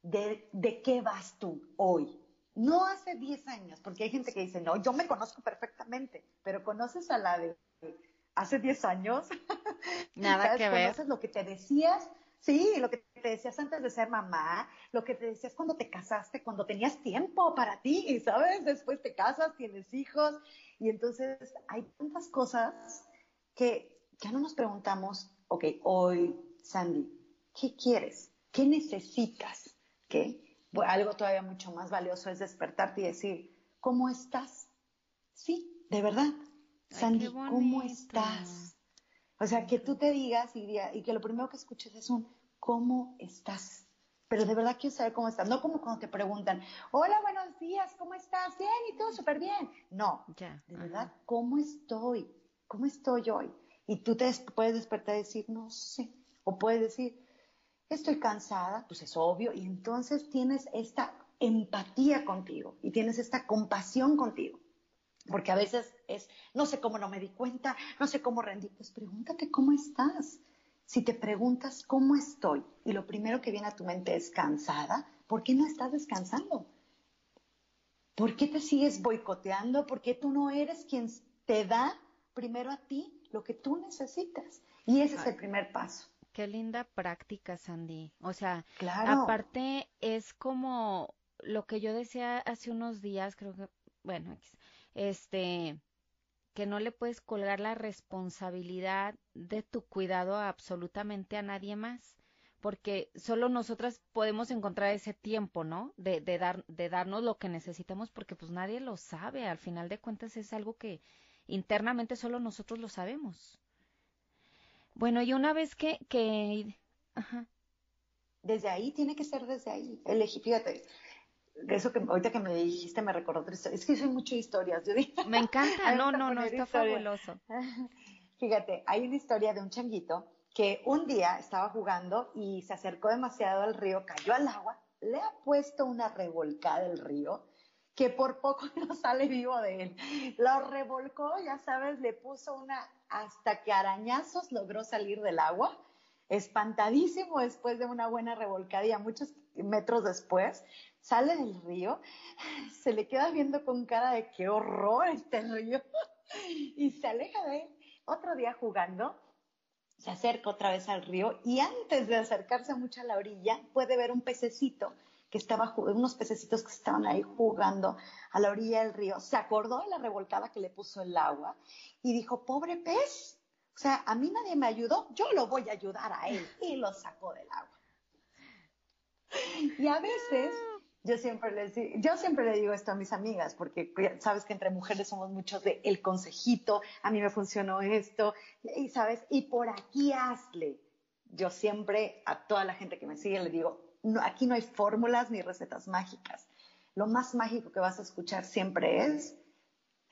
de, de qué vas tú hoy. No hace 10 años, porque hay gente que dice, no, yo me conozco perfectamente, pero conoces a la de hace 10 años. Nada que ver. Conoces lo que te decías, sí, lo que te decías antes de ser mamá, lo que te decías cuando te casaste, cuando tenías tiempo para ti, sabes, después te casas, tienes hijos, y entonces hay tantas cosas que ya no nos preguntamos, ok, hoy, Sandy, ¿qué quieres? ¿Qué necesitas? ¿Qué? algo todavía mucho más valioso es despertarte y decir, ¿cómo estás? Sí, de verdad. Sandy, ¿cómo estás? O sea, que tú te digas y, y, que lo primero que escuches es un ¿cómo estás? Pero de verdad quiero saber cómo estás. No como cuando te preguntan, hola, buenos días, ¿cómo estás? Bien, y todo súper bien. No, ya, de verdad, ¿cómo estoy? ¿Cómo estoy hoy? Y tú te puedes despertar y decir, no sé. O puedes decir, estoy cansada, pues es obvio. Y entonces tienes esta empatía contigo y tienes esta compasión contigo. Porque a veces es, no sé cómo no me di cuenta, no sé cómo rendí. Pues pregúntate cómo estás. Si te preguntas cómo estoy y lo primero que viene a tu mente es cansada, ¿por qué no estás descansando? ¿Por qué te sigues boicoteando? ¿Por qué tú no eres quien te da primero a ti lo que tú necesitas? Y ese es el primer paso. Qué linda práctica, Sandy. O sea, aparte es como lo que yo decía hace unos días, creo que, bueno, este, que no le puedes colgar la responsabilidad de tu cuidado absolutamente a nadie más, porque solo nosotras podemos encontrar ese tiempo, ¿no? De, de, dar, de darnos lo que necesitamos, porque pues nadie lo sabe, al final de cuentas es algo que internamente solo nosotros lo sabemos. Bueno, y una vez que, que... Ajá. Desde ahí, tiene que ser desde ahí. Elegí, fíjate, eso que ahorita que me dijiste me recordó otra historia. Es que soy mucho historias. Yo me encanta, no, no, no, está fabuloso. Fíjate, hay una historia de un changuito que un día estaba jugando y se acercó demasiado al río, cayó al agua, le ha puesto una revolcada del río que por poco no sale vivo de él. Lo revolcó, ya sabes, le puso una hasta que arañazos logró salir del agua, espantadísimo después de una buena revolcada y a muchos metros después sale del río, se le queda viendo con cara de qué horror este río y se aleja de él. Otro día jugando, se acerca otra vez al río y antes de acercarse mucho a la orilla puede ver un pececito que estaba, unos pececitos que estaban ahí jugando a la orilla del río. Se acordó de la revolcada que le puso el agua y dijo, pobre pez, o sea, a mí nadie me ayudó, yo lo voy a ayudar a él y lo sacó del agua. Y a veces yo siempre, les, yo siempre le digo esto a mis amigas, porque sabes que entre mujeres somos muchos de el consejito, a mí me funcionó esto, y sabes, y por aquí hazle. Yo siempre a toda la gente que me sigue le digo, aquí no hay fórmulas ni recetas mágicas. Lo más mágico que vas a escuchar siempre es,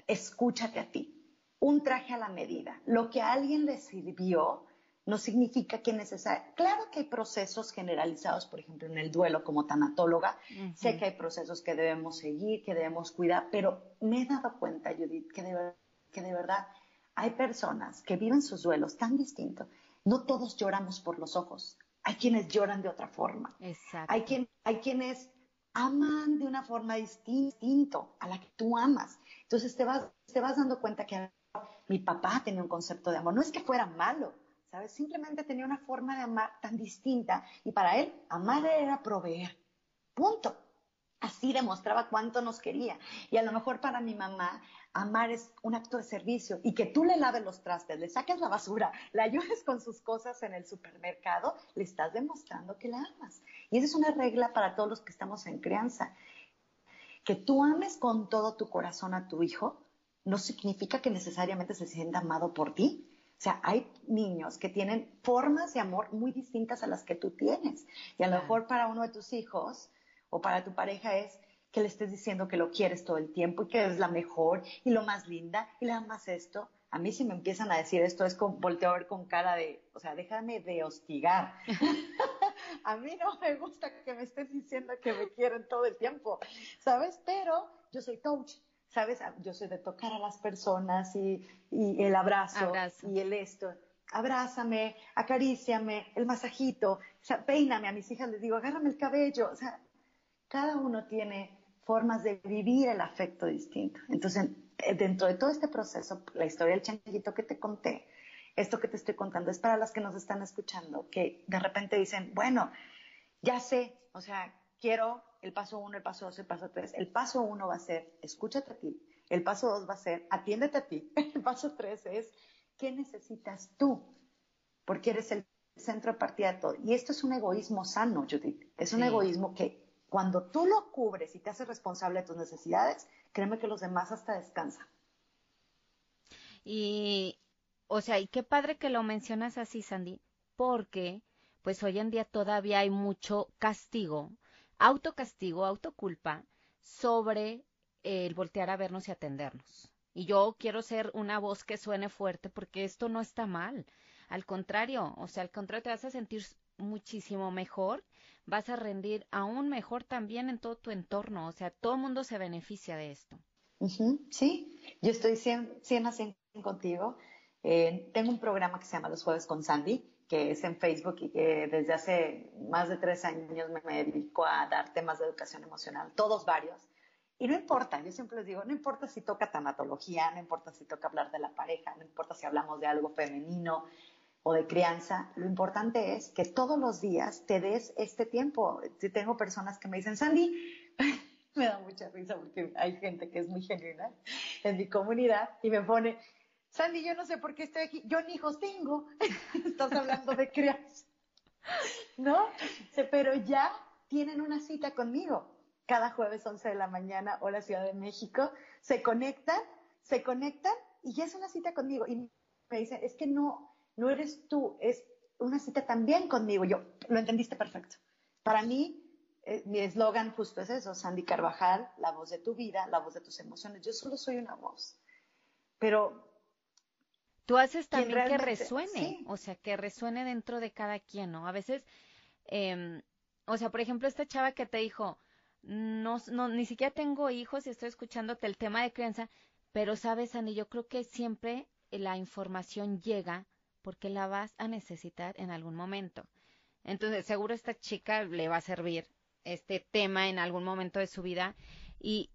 escúchate a ti, un traje a la medida. Lo que a alguien le sirvió, no significa que necesario. Claro que hay procesos generalizados, por ejemplo, en el duelo como tanatóloga, sé que hay procesos que debemos seguir, que debemos cuidar, pero me he dado cuenta, Judith, que de, que de verdad hay personas que viven sus duelos tan distintos. No todos lloramos por los ojos, hay quienes lloran de otra forma. Exacto. Hay, quien, hay quienes aman de una forma distinta a la que tú amas. Entonces te vas, te vas dando cuenta que mi papá tenía un concepto de amor. No es que fuera malo, Simplemente tenía una forma de amar tan distinta y para él amar era proveer. Punto. Así demostraba cuánto nos quería. Y a lo mejor para mi mamá, amar es un acto de servicio y que tú le laves los trastes, le saques la basura, le ayudes con sus cosas en el supermercado, le estás demostrando que la amas. Y esa es una regla para todos los que estamos en crianza. Que tú ames con todo tu corazón a tu hijo no significa que necesariamente se sienta amado por ti. O sea, hay niños que tienen formas de amor muy distintas a las que tú tienes. Y a lo mejor para uno de tus hijos, o para tu pareja es que le estés diciendo que lo quieres todo el tiempo y que eres la mejor y lo más linda y le amas esto. A mí si me empiezan a decir esto es como volteo a ver con cara de, o sea, déjame de hostigar. a mí no me gusta que me estés diciendo que me quieren todo el tiempo, ¿sabes? Pero yo soy coach, ¿sabes? Yo soy de tocar a las personas y, y el abrazo, y el esto abrázame, acaríciame, el masajito, o sea, peíname, a mis hijas les digo, agárrame el cabello, o sea, cada uno tiene formas de vivir el afecto distinto. Entonces, eh, dentro de todo este proceso, la historia del changuito que te conté, esto que te estoy contando es para las que nos están escuchando, que de repente dicen, bueno, ya sé, o sea, quiero el paso uno, el paso dos, el paso tres. El paso uno va a ser, escúchate a ti. El paso dos va a ser, atiéndete a ti. El paso tres es, ¿qué necesitas tú? Porque eres el centro de partida de todo. Y esto es un egoísmo sano, Judith. Es un egoísmo que cuando tú lo cubres y te haces responsable de tus necesidades, créeme que los demás hasta descansan. Y, o sea, y qué padre que lo mencionas así, Sandy, porque pues hoy en día todavía hay mucho castigo, autocastigo, autoculpa sobre el voltear a vernos y atendernos. Y yo quiero ser una voz que suene fuerte porque esto no está mal. Al contrario, o sea, al contrario, te vas a sentir muchísimo mejor vas a rendir aún mejor también en todo tu entorno. O sea, todo el mundo se beneficia de esto. Sí, yo estoy 100, 100 contigo. Eh, tengo un programa que se llama Los Jueves con Sandy, que es en Facebook y que desde hace más de tres años me, dedico a dar temas de educación emocional, todos varios. Y no importa, yo siempre les digo, no importa si toca tanatología, no importa si toca hablar de la pareja, no importa si hablamos de algo femenino, o de crianza, lo importante es que todos los días te des este tiempo. Si tengo personas que me dicen, Sandy, me da mucha risa porque hay gente que es muy genuina en mi comunidad y me pone, Sandy, yo no sé por qué estoy aquí, yo ni hijos tengo, estás hablando de crianza, ¿no? Pero ya tienen una cita conmigo. Cada jueves 11 de la mañana, hora Ciudad de México, se conectan, se conectan y ya es una cita conmigo. Y me dicen, es que no, no eres tú, es una cita también conmigo. Yo, lo entendiste perfecto. Para mí, eh, mi eslogan justo es eso, Sandy Carvajal, la voz de tu vida, la voz de tus emociones. Yo solo soy una voz. Pero... Tú haces también que resuene, o sea, que resuene dentro de cada quien, ¿no? A veces, em, o sea, por ejemplo, esta chava que te dijo, no, no, ni siquiera tengo hijos y estoy escuchándote el tema de crianza, pero sabes, Sandy, yo creo que siempre la información llega porque la vas a necesitar en algún momento. Entonces, seguro esta chica le va a servir este tema en algún momento de su vida. Y,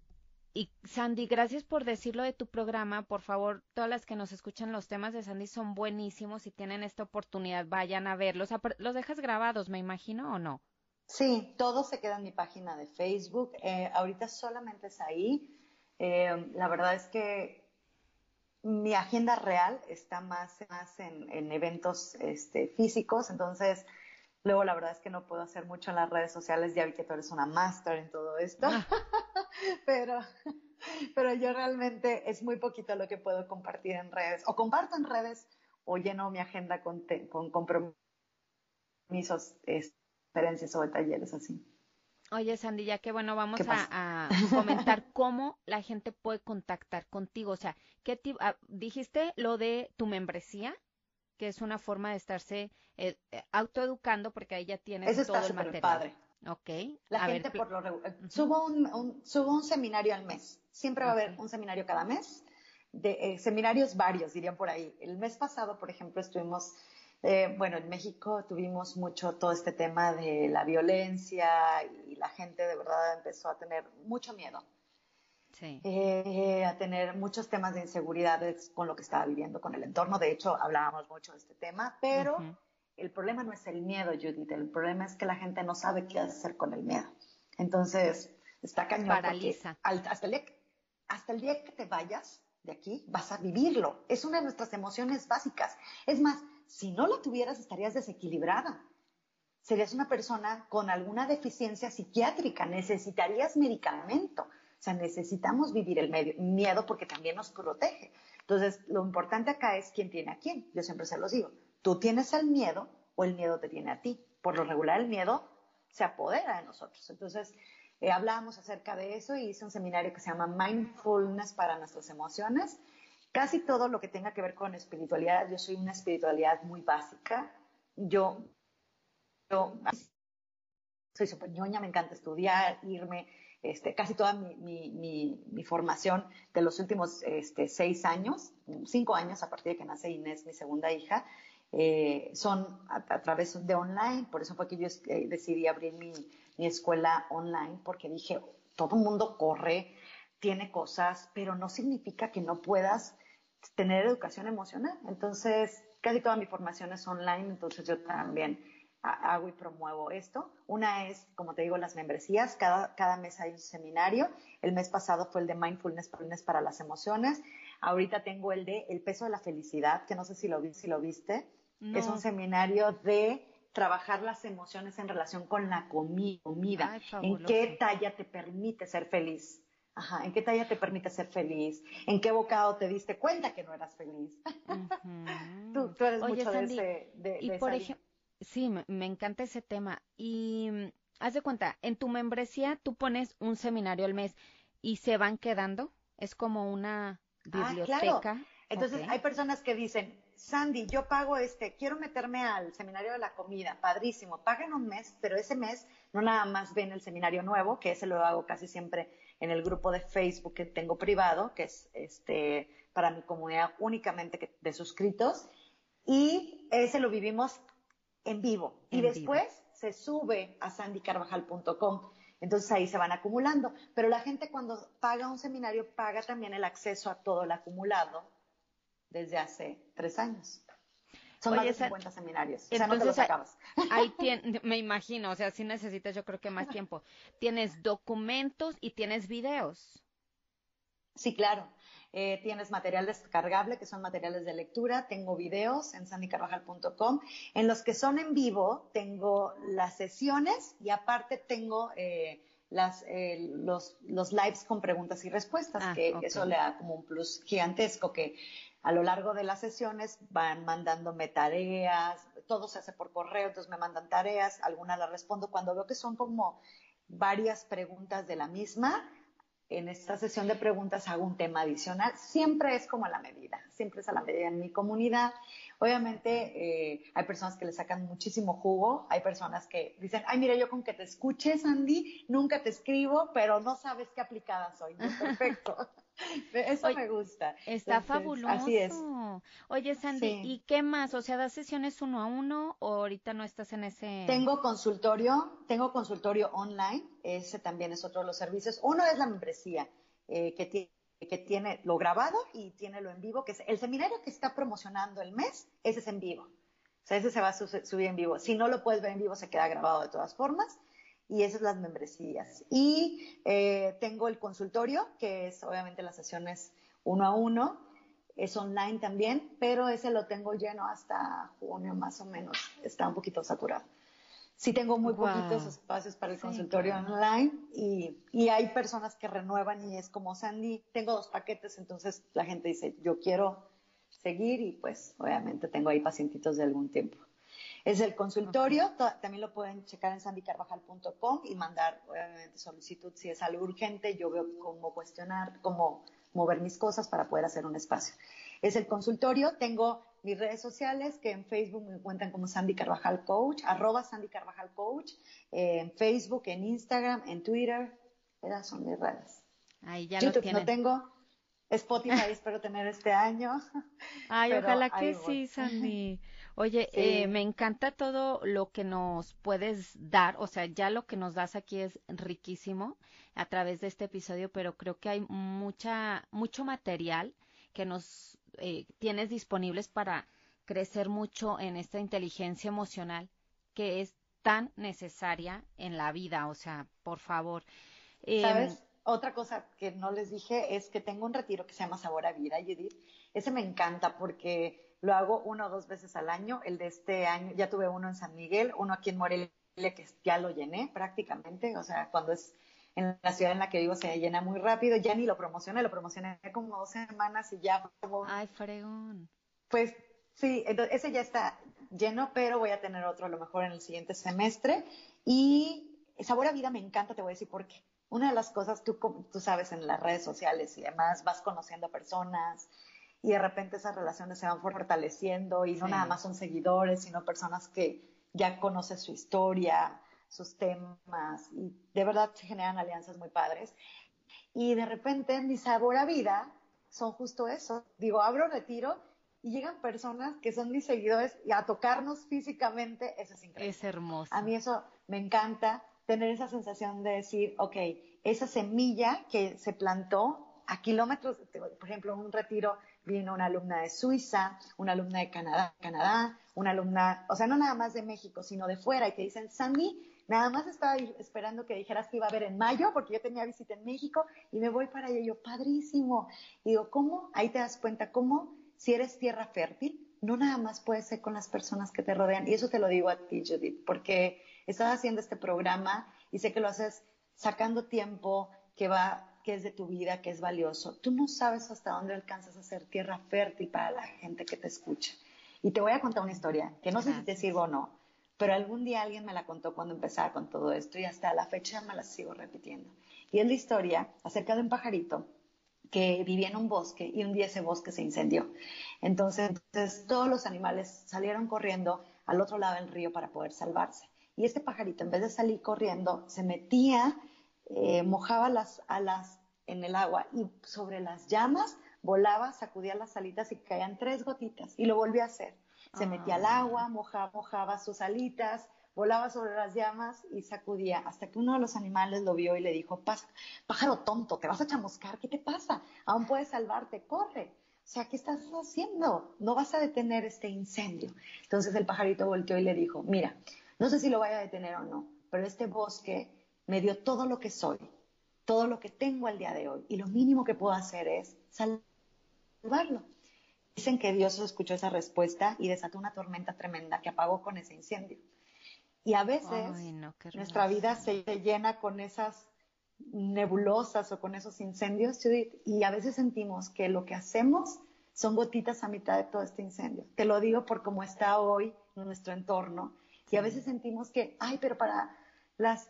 y Sandy, gracias por decirlo de tu programa. Por favor, todas las que nos escuchan los temas de Sandy son buenísimos. Si tienen esta oportunidad, vayan a verlos. ¿Los dejas grabados, me imagino, o no? Sí, todo se queda en mi página de Facebook. Eh, ahorita solamente es ahí. Eh, la verdad es que mi agenda real está más, más en, eventos este, físicos, entonces luego la verdad es que no puedo hacer mucho en las redes sociales, ya vi que tú eres una máster en todo esto, ah. pero, pero yo realmente es muy poquito lo que puedo compartir en redes, o comparto en redes o lleno mi agenda con, con compromisos, experiencias o talleres así. Oye, Sandy, ya que bueno, vamos a, comentar cómo la gente puede contactar contigo. O sea, ¿qué ah, dijiste lo de tu membresía, que es una forma de estarse eh, eh, autoeducando, porque ahí ya tienes todo el material. padre. Ok. La gente por lo regular. subo, un, subo un seminario al mes. Siempre va a haber un seminario cada mes. De, eh, seminarios varios, dirían por ahí. El mes pasado, por ejemplo, estuvimos Eh, bueno, en México tuvimos mucho todo este tema de la violencia y la gente de verdad empezó a tener mucho miedo. Sí. Eh, a tener muchos temas de inseguridades con lo que estaba viviendo, con el entorno. De hecho, hablábamos mucho de este tema, pero el problema no es el miedo, Judith. El problema es que la gente no sabe qué hacer con el miedo. Entonces, está cañón. Paraliza. hasta, el día, hasta el día que te vayas de aquí, vas a vivirlo. Es una de nuestras emociones básicas. Es más, si no la tuvieras, estarías desequilibrada. Serías una persona con alguna deficiencia psiquiátrica, necesitarías medicamento. O sea, necesitamos vivir el miedo porque también nos protege. Entonces, lo importante acá es quién tiene a quién. Yo siempre se los digo. Tú tienes el miedo o el miedo te tiene a ti. Por lo regular, el miedo se apodera de nosotros. Entonces, eh, hablábamos acerca de eso y hice un seminario que se llama Mindfulness para nuestras emociones casi todo lo que tenga que ver con espiritualidad, yo soy una espiritualidad muy básica. Yo, soy súper me encanta estudiar, irme, este, casi toda mi, formación de los últimos este, seis años, cinco años a partir de que nace Inés, mi segunda hija, eh, son a, través de online, por eso fue que yo eh, decidí abrir mi, mi escuela online, porque dije, todo el mundo corre, tiene cosas, pero no significa que no puedas tener educación emocional. Entonces, casi toda mi formación es online, entonces yo también hago y promuevo esto. Una es, como te digo, las membresías. Cada, cada mes hay un seminario. El mes pasado fue el de Mindfulness para las emociones. Ahorita tengo el de El peso de la felicidad, que no sé si lo, si lo viste. Es un seminario de trabajar las emociones en relación con la comida. ¿En qué talla te permite ser feliz? Ajá, ¿en qué talla te permite ser feliz? ¿En qué bocado te diste cuenta que no eras feliz? tú, eres mucho de ese... De, y por ejemplo, sí, me, encanta ese tema. Y mm, haz de cuenta, en tu membresía tú pones un seminario al mes y se van quedando. Es como una ah, biblioteca. Entonces hay personas que dicen, Sandy, yo pago este, quiero meterme al seminario de la comida, padrísimo, pagan un mes, pero ese mes no nada más ven el seminario nuevo, que ese lo hago casi siempre en el grupo de Facebook que tengo privado, que es este para mi comunidad únicamente de suscritos, y ese lo vivimos en vivo. y después se sube a sandycarvajal.com. Entonces ahí se van acumulando. Pero la gente cuando paga un seminario paga también el acceso a todo el acumulado desde hace tres años. Son más de 50 seminarios. O sea, no te los acabas. Ahí me imagino, o sea, si necesitas yo creo que más tiempo. Tienes documentos y tienes videos. Sí, claro. Eh, tienes material descargable, que son materiales de lectura. Tengo videos en sandycarvajal.com. En los que son en vivo, tengo las sesiones y aparte tengo eh, las, eh, los, los, lives con preguntas y respuestas, ah, que eso le da como un plus gigantesco, que a lo largo de las sesiones van mandándome tareas, todo se hace por correo, entonces me mandan tareas, algunas las respondo. Cuando veo que son como varias preguntas de la misma, en esta sesión de preguntas hago un tema adicional. Siempre es como a la medida, siempre es a la medida en mi comunidad. Obviamente eh, hay personas que le sacan muchísimo jugo, hay personas que dicen, ay, mira, yo con que te escuches, Andy, nunca te escribo, pero no sabes qué aplicada soy. Perfecto. Eso me gusta. Está fabuloso. Así es. Oye, Sandy, ¿y qué más? O sea, ¿das sesiones uno a uno o ahorita no estás en ese? Tengo consultorio, tengo consultorio online, ese también es otro de los servicios. Uno es la membresía, eh, que tiene que tiene lo grabado y tiene lo en vivo, que es el seminario que está promocionando el mes, ese es en vivo. O sea, ese se va a subir en vivo. Si no lo puedes ver en vivo, se queda grabado de todas formas. Y esas son las membresías. Y eh, tengo el consultorio, que es obviamente las sesiones uno a uno. Es online también, pero ese lo tengo lleno hasta junio más o menos. Está un poquito saturado. Sí tengo muy poquitos espacios para el consultorio online y, y, hay personas que renuevan y es como Sandy, tengo dos paquetes, entonces la gente dice, yo quiero seguir y pues obviamente tengo ahí pacientitos de algún tiempo. Es el consultorio, también lo pueden checar en sandycarvajal.com y mandar obviamente solicitud si es algo urgente, yo veo cómo cuestionar, cómo mover mis cosas para poder hacer un espacio. Es el consultorio, tengo mis redes sociales, que en Facebook me encuentran como Sandy Carvajal Coach, arroba Sandy Carvajal Coach, eh, en Facebook, en Instagram, en Twitter. Esas son mis redes. Ahí ya YouTube no tengo. Spotify espero tener este año. Ay, ojalá que sí, Sandy. Oye, eh, me encanta todo lo que nos puedes dar, o sea, ya lo que nos das aquí es riquísimo a través de este episodio, pero creo que hay mucha, mucho material que nos eh, tienes disponibles para crecer mucho en esta inteligencia emocional que es tan necesaria en la vida, o sea, por favor. Em, ¿Sabes? Otra cosa que no les dije es que tengo un retiro que se llama Sabor a Vida, Judith. Ese me encanta porque lo hago una o dos veces al año. El de este año, ya tuve uno en San Miguel, uno aquí en Morelia, que ya lo llené prácticamente. O sea, cuando es en la ciudad en la que vivo se llena muy rápido. Ya ni lo promocioné, lo promocioné como dos semanas y ya. Ay, fregón. Pues sí, entonces ese ya está lleno, pero voy a tener otro a lo mejor en el siguiente semestre. Y Sabor a Vida me encanta, te voy a decir por qué. Una de las cosas, tú, tú sabes, en las redes sociales y demás, vas conociendo personas, y de repente esas relaciones se van fortaleciendo y no nada más son seguidores, sino personas que ya conocen su historia, sus temas y de verdad se generan alianzas muy padres. Y de repente mi sabor a vida son justo eso. Digo, abro retiro y llegan personas que son mis seguidores y a tocarnos físicamente, eso es increíble. Es hermoso. A mí eso me encanta, tener esa sensación de decir, ok, esa semilla que se plantó a kilómetros, por ejemplo, un retiro vino una alumna de Suiza, una alumna de Canadá, Canadá, una alumna, o sea, no nada más de México, sino de fuera, y te dicen, Sandy, nada más estaba esperando que dijeras que iba a haber en mayo, porque yo tenía visita en México, y me voy para allá, y yo, padrísimo. Y digo, ¿cómo? Ahí te das cuenta, ¿cómo? Si eres tierra fértil, no nada más puede ser con las personas que te rodean, y eso te lo digo a ti, Judith, porque estás haciendo este programa y sé que lo haces sacando tiempo que va que es de tu vida, que es valioso. Tú no sabes hasta dónde alcanzas a ser tierra fértil para la gente que te escucha. Y te voy a contar una historia, que no sé si te sirvo o no, pero algún día alguien me la contó cuando empezaba con todo esto y hasta la fecha me la sigo repitiendo. Y es la historia acerca de un pajarito que vivía en un bosque y un día ese bosque se incendió. Entonces, entonces todos los animales salieron corriendo al otro lado del río para poder salvarse. Y este pajarito, en vez de salir corriendo, se metía eh, mojaba las alas en el agua y sobre las llamas volaba, sacudía las alitas y caían tres gotitas y lo volvía a hacer. Se metía al ah. agua, mojaba, mojaba sus alitas, volaba sobre las llamas y sacudía hasta que uno de los animales lo vio y le dijo, pájaro tonto, te vas a chamuscar, ¿qué te pasa? Aún puedes salvarte, corre. O sea, ¿qué estás haciendo? No vas a detener este incendio. Entonces el pajarito volteó y le dijo, mira, no sé si lo vaya a detener o no, pero este bosque me dio todo lo que soy, todo lo que tengo al día de hoy, y lo mínimo que puedo hacer es salvarlo. Dicen que Dios escuchó esa respuesta y desató una tormenta tremenda que apagó con ese incendio. Y a veces nuestra vida se llena con esas nebulosas o con esos incendios, y a veces sentimos que lo que hacemos son gotitas a mitad de todo este incendio. Te lo digo por cómo está hoy nuestro entorno. Y a veces sentimos que, ay, pero para las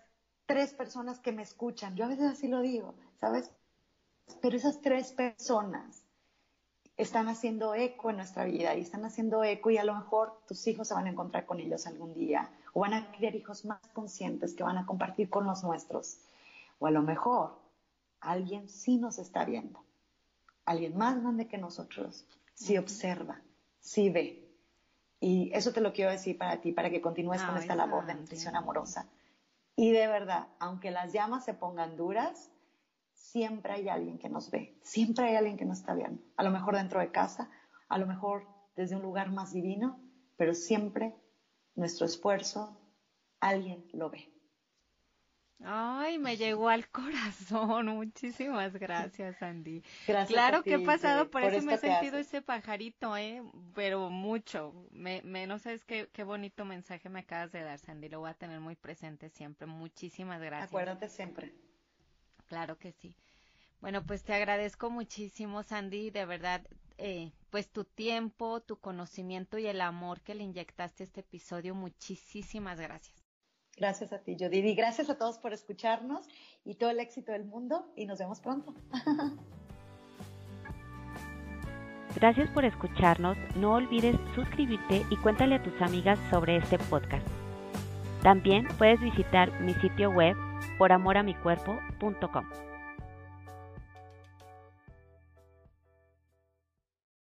tres personas que me escuchan. Yo a veces así lo digo, ¿sabes? Pero esas tres personas están haciendo eco en nuestra vida y están haciendo eco y a lo mejor tus hijos se van a encontrar con ellos algún día o van a criar hijos más conscientes que van a compartir con los nuestros. O a lo mejor alguien sí nos está viendo, alguien más grande que nosotros, sí observa, sí ve. Y eso te lo quiero decir para ti, para que continúes con esta labor de nutrición amorosa y de verdad, aunque las llamas se pongan duras, siempre hay alguien que nos ve, siempre hay alguien que nos está viendo. A lo mejor dentro de casa, a lo mejor desde un lugar más divino, pero siempre nuestro esfuerzo, alguien lo ve. Ay, me llegó al corazón. Muchísimas gracias, Andy. Gracias claro que he pasado por, eso me he sentido ese pajarito, ¿eh? Pero mucho. Me, me no sabes qué, qué bonito mensaje me acabas de dar, Sandy. Lo voy a tener muy presente siempre. Muchísimas gracias. Acuérdate siempre. Claro que sí. Bueno, pues te agradezco muchísimo, Sandy. De verdad, eh, pues tu tiempo, tu conocimiento y el amor que le inyectaste a este episodio. Muchísimas gracias. Gracias a ti, Judith. Y gracias a todos por escucharnos y todo el éxito del mundo. Y nos vemos pronto. Gracias por escucharnos. No olvides suscribirte y cuéntale a tus amigas sobre este podcast. También puedes visitar mi sitio web poramoramicuerpo.com.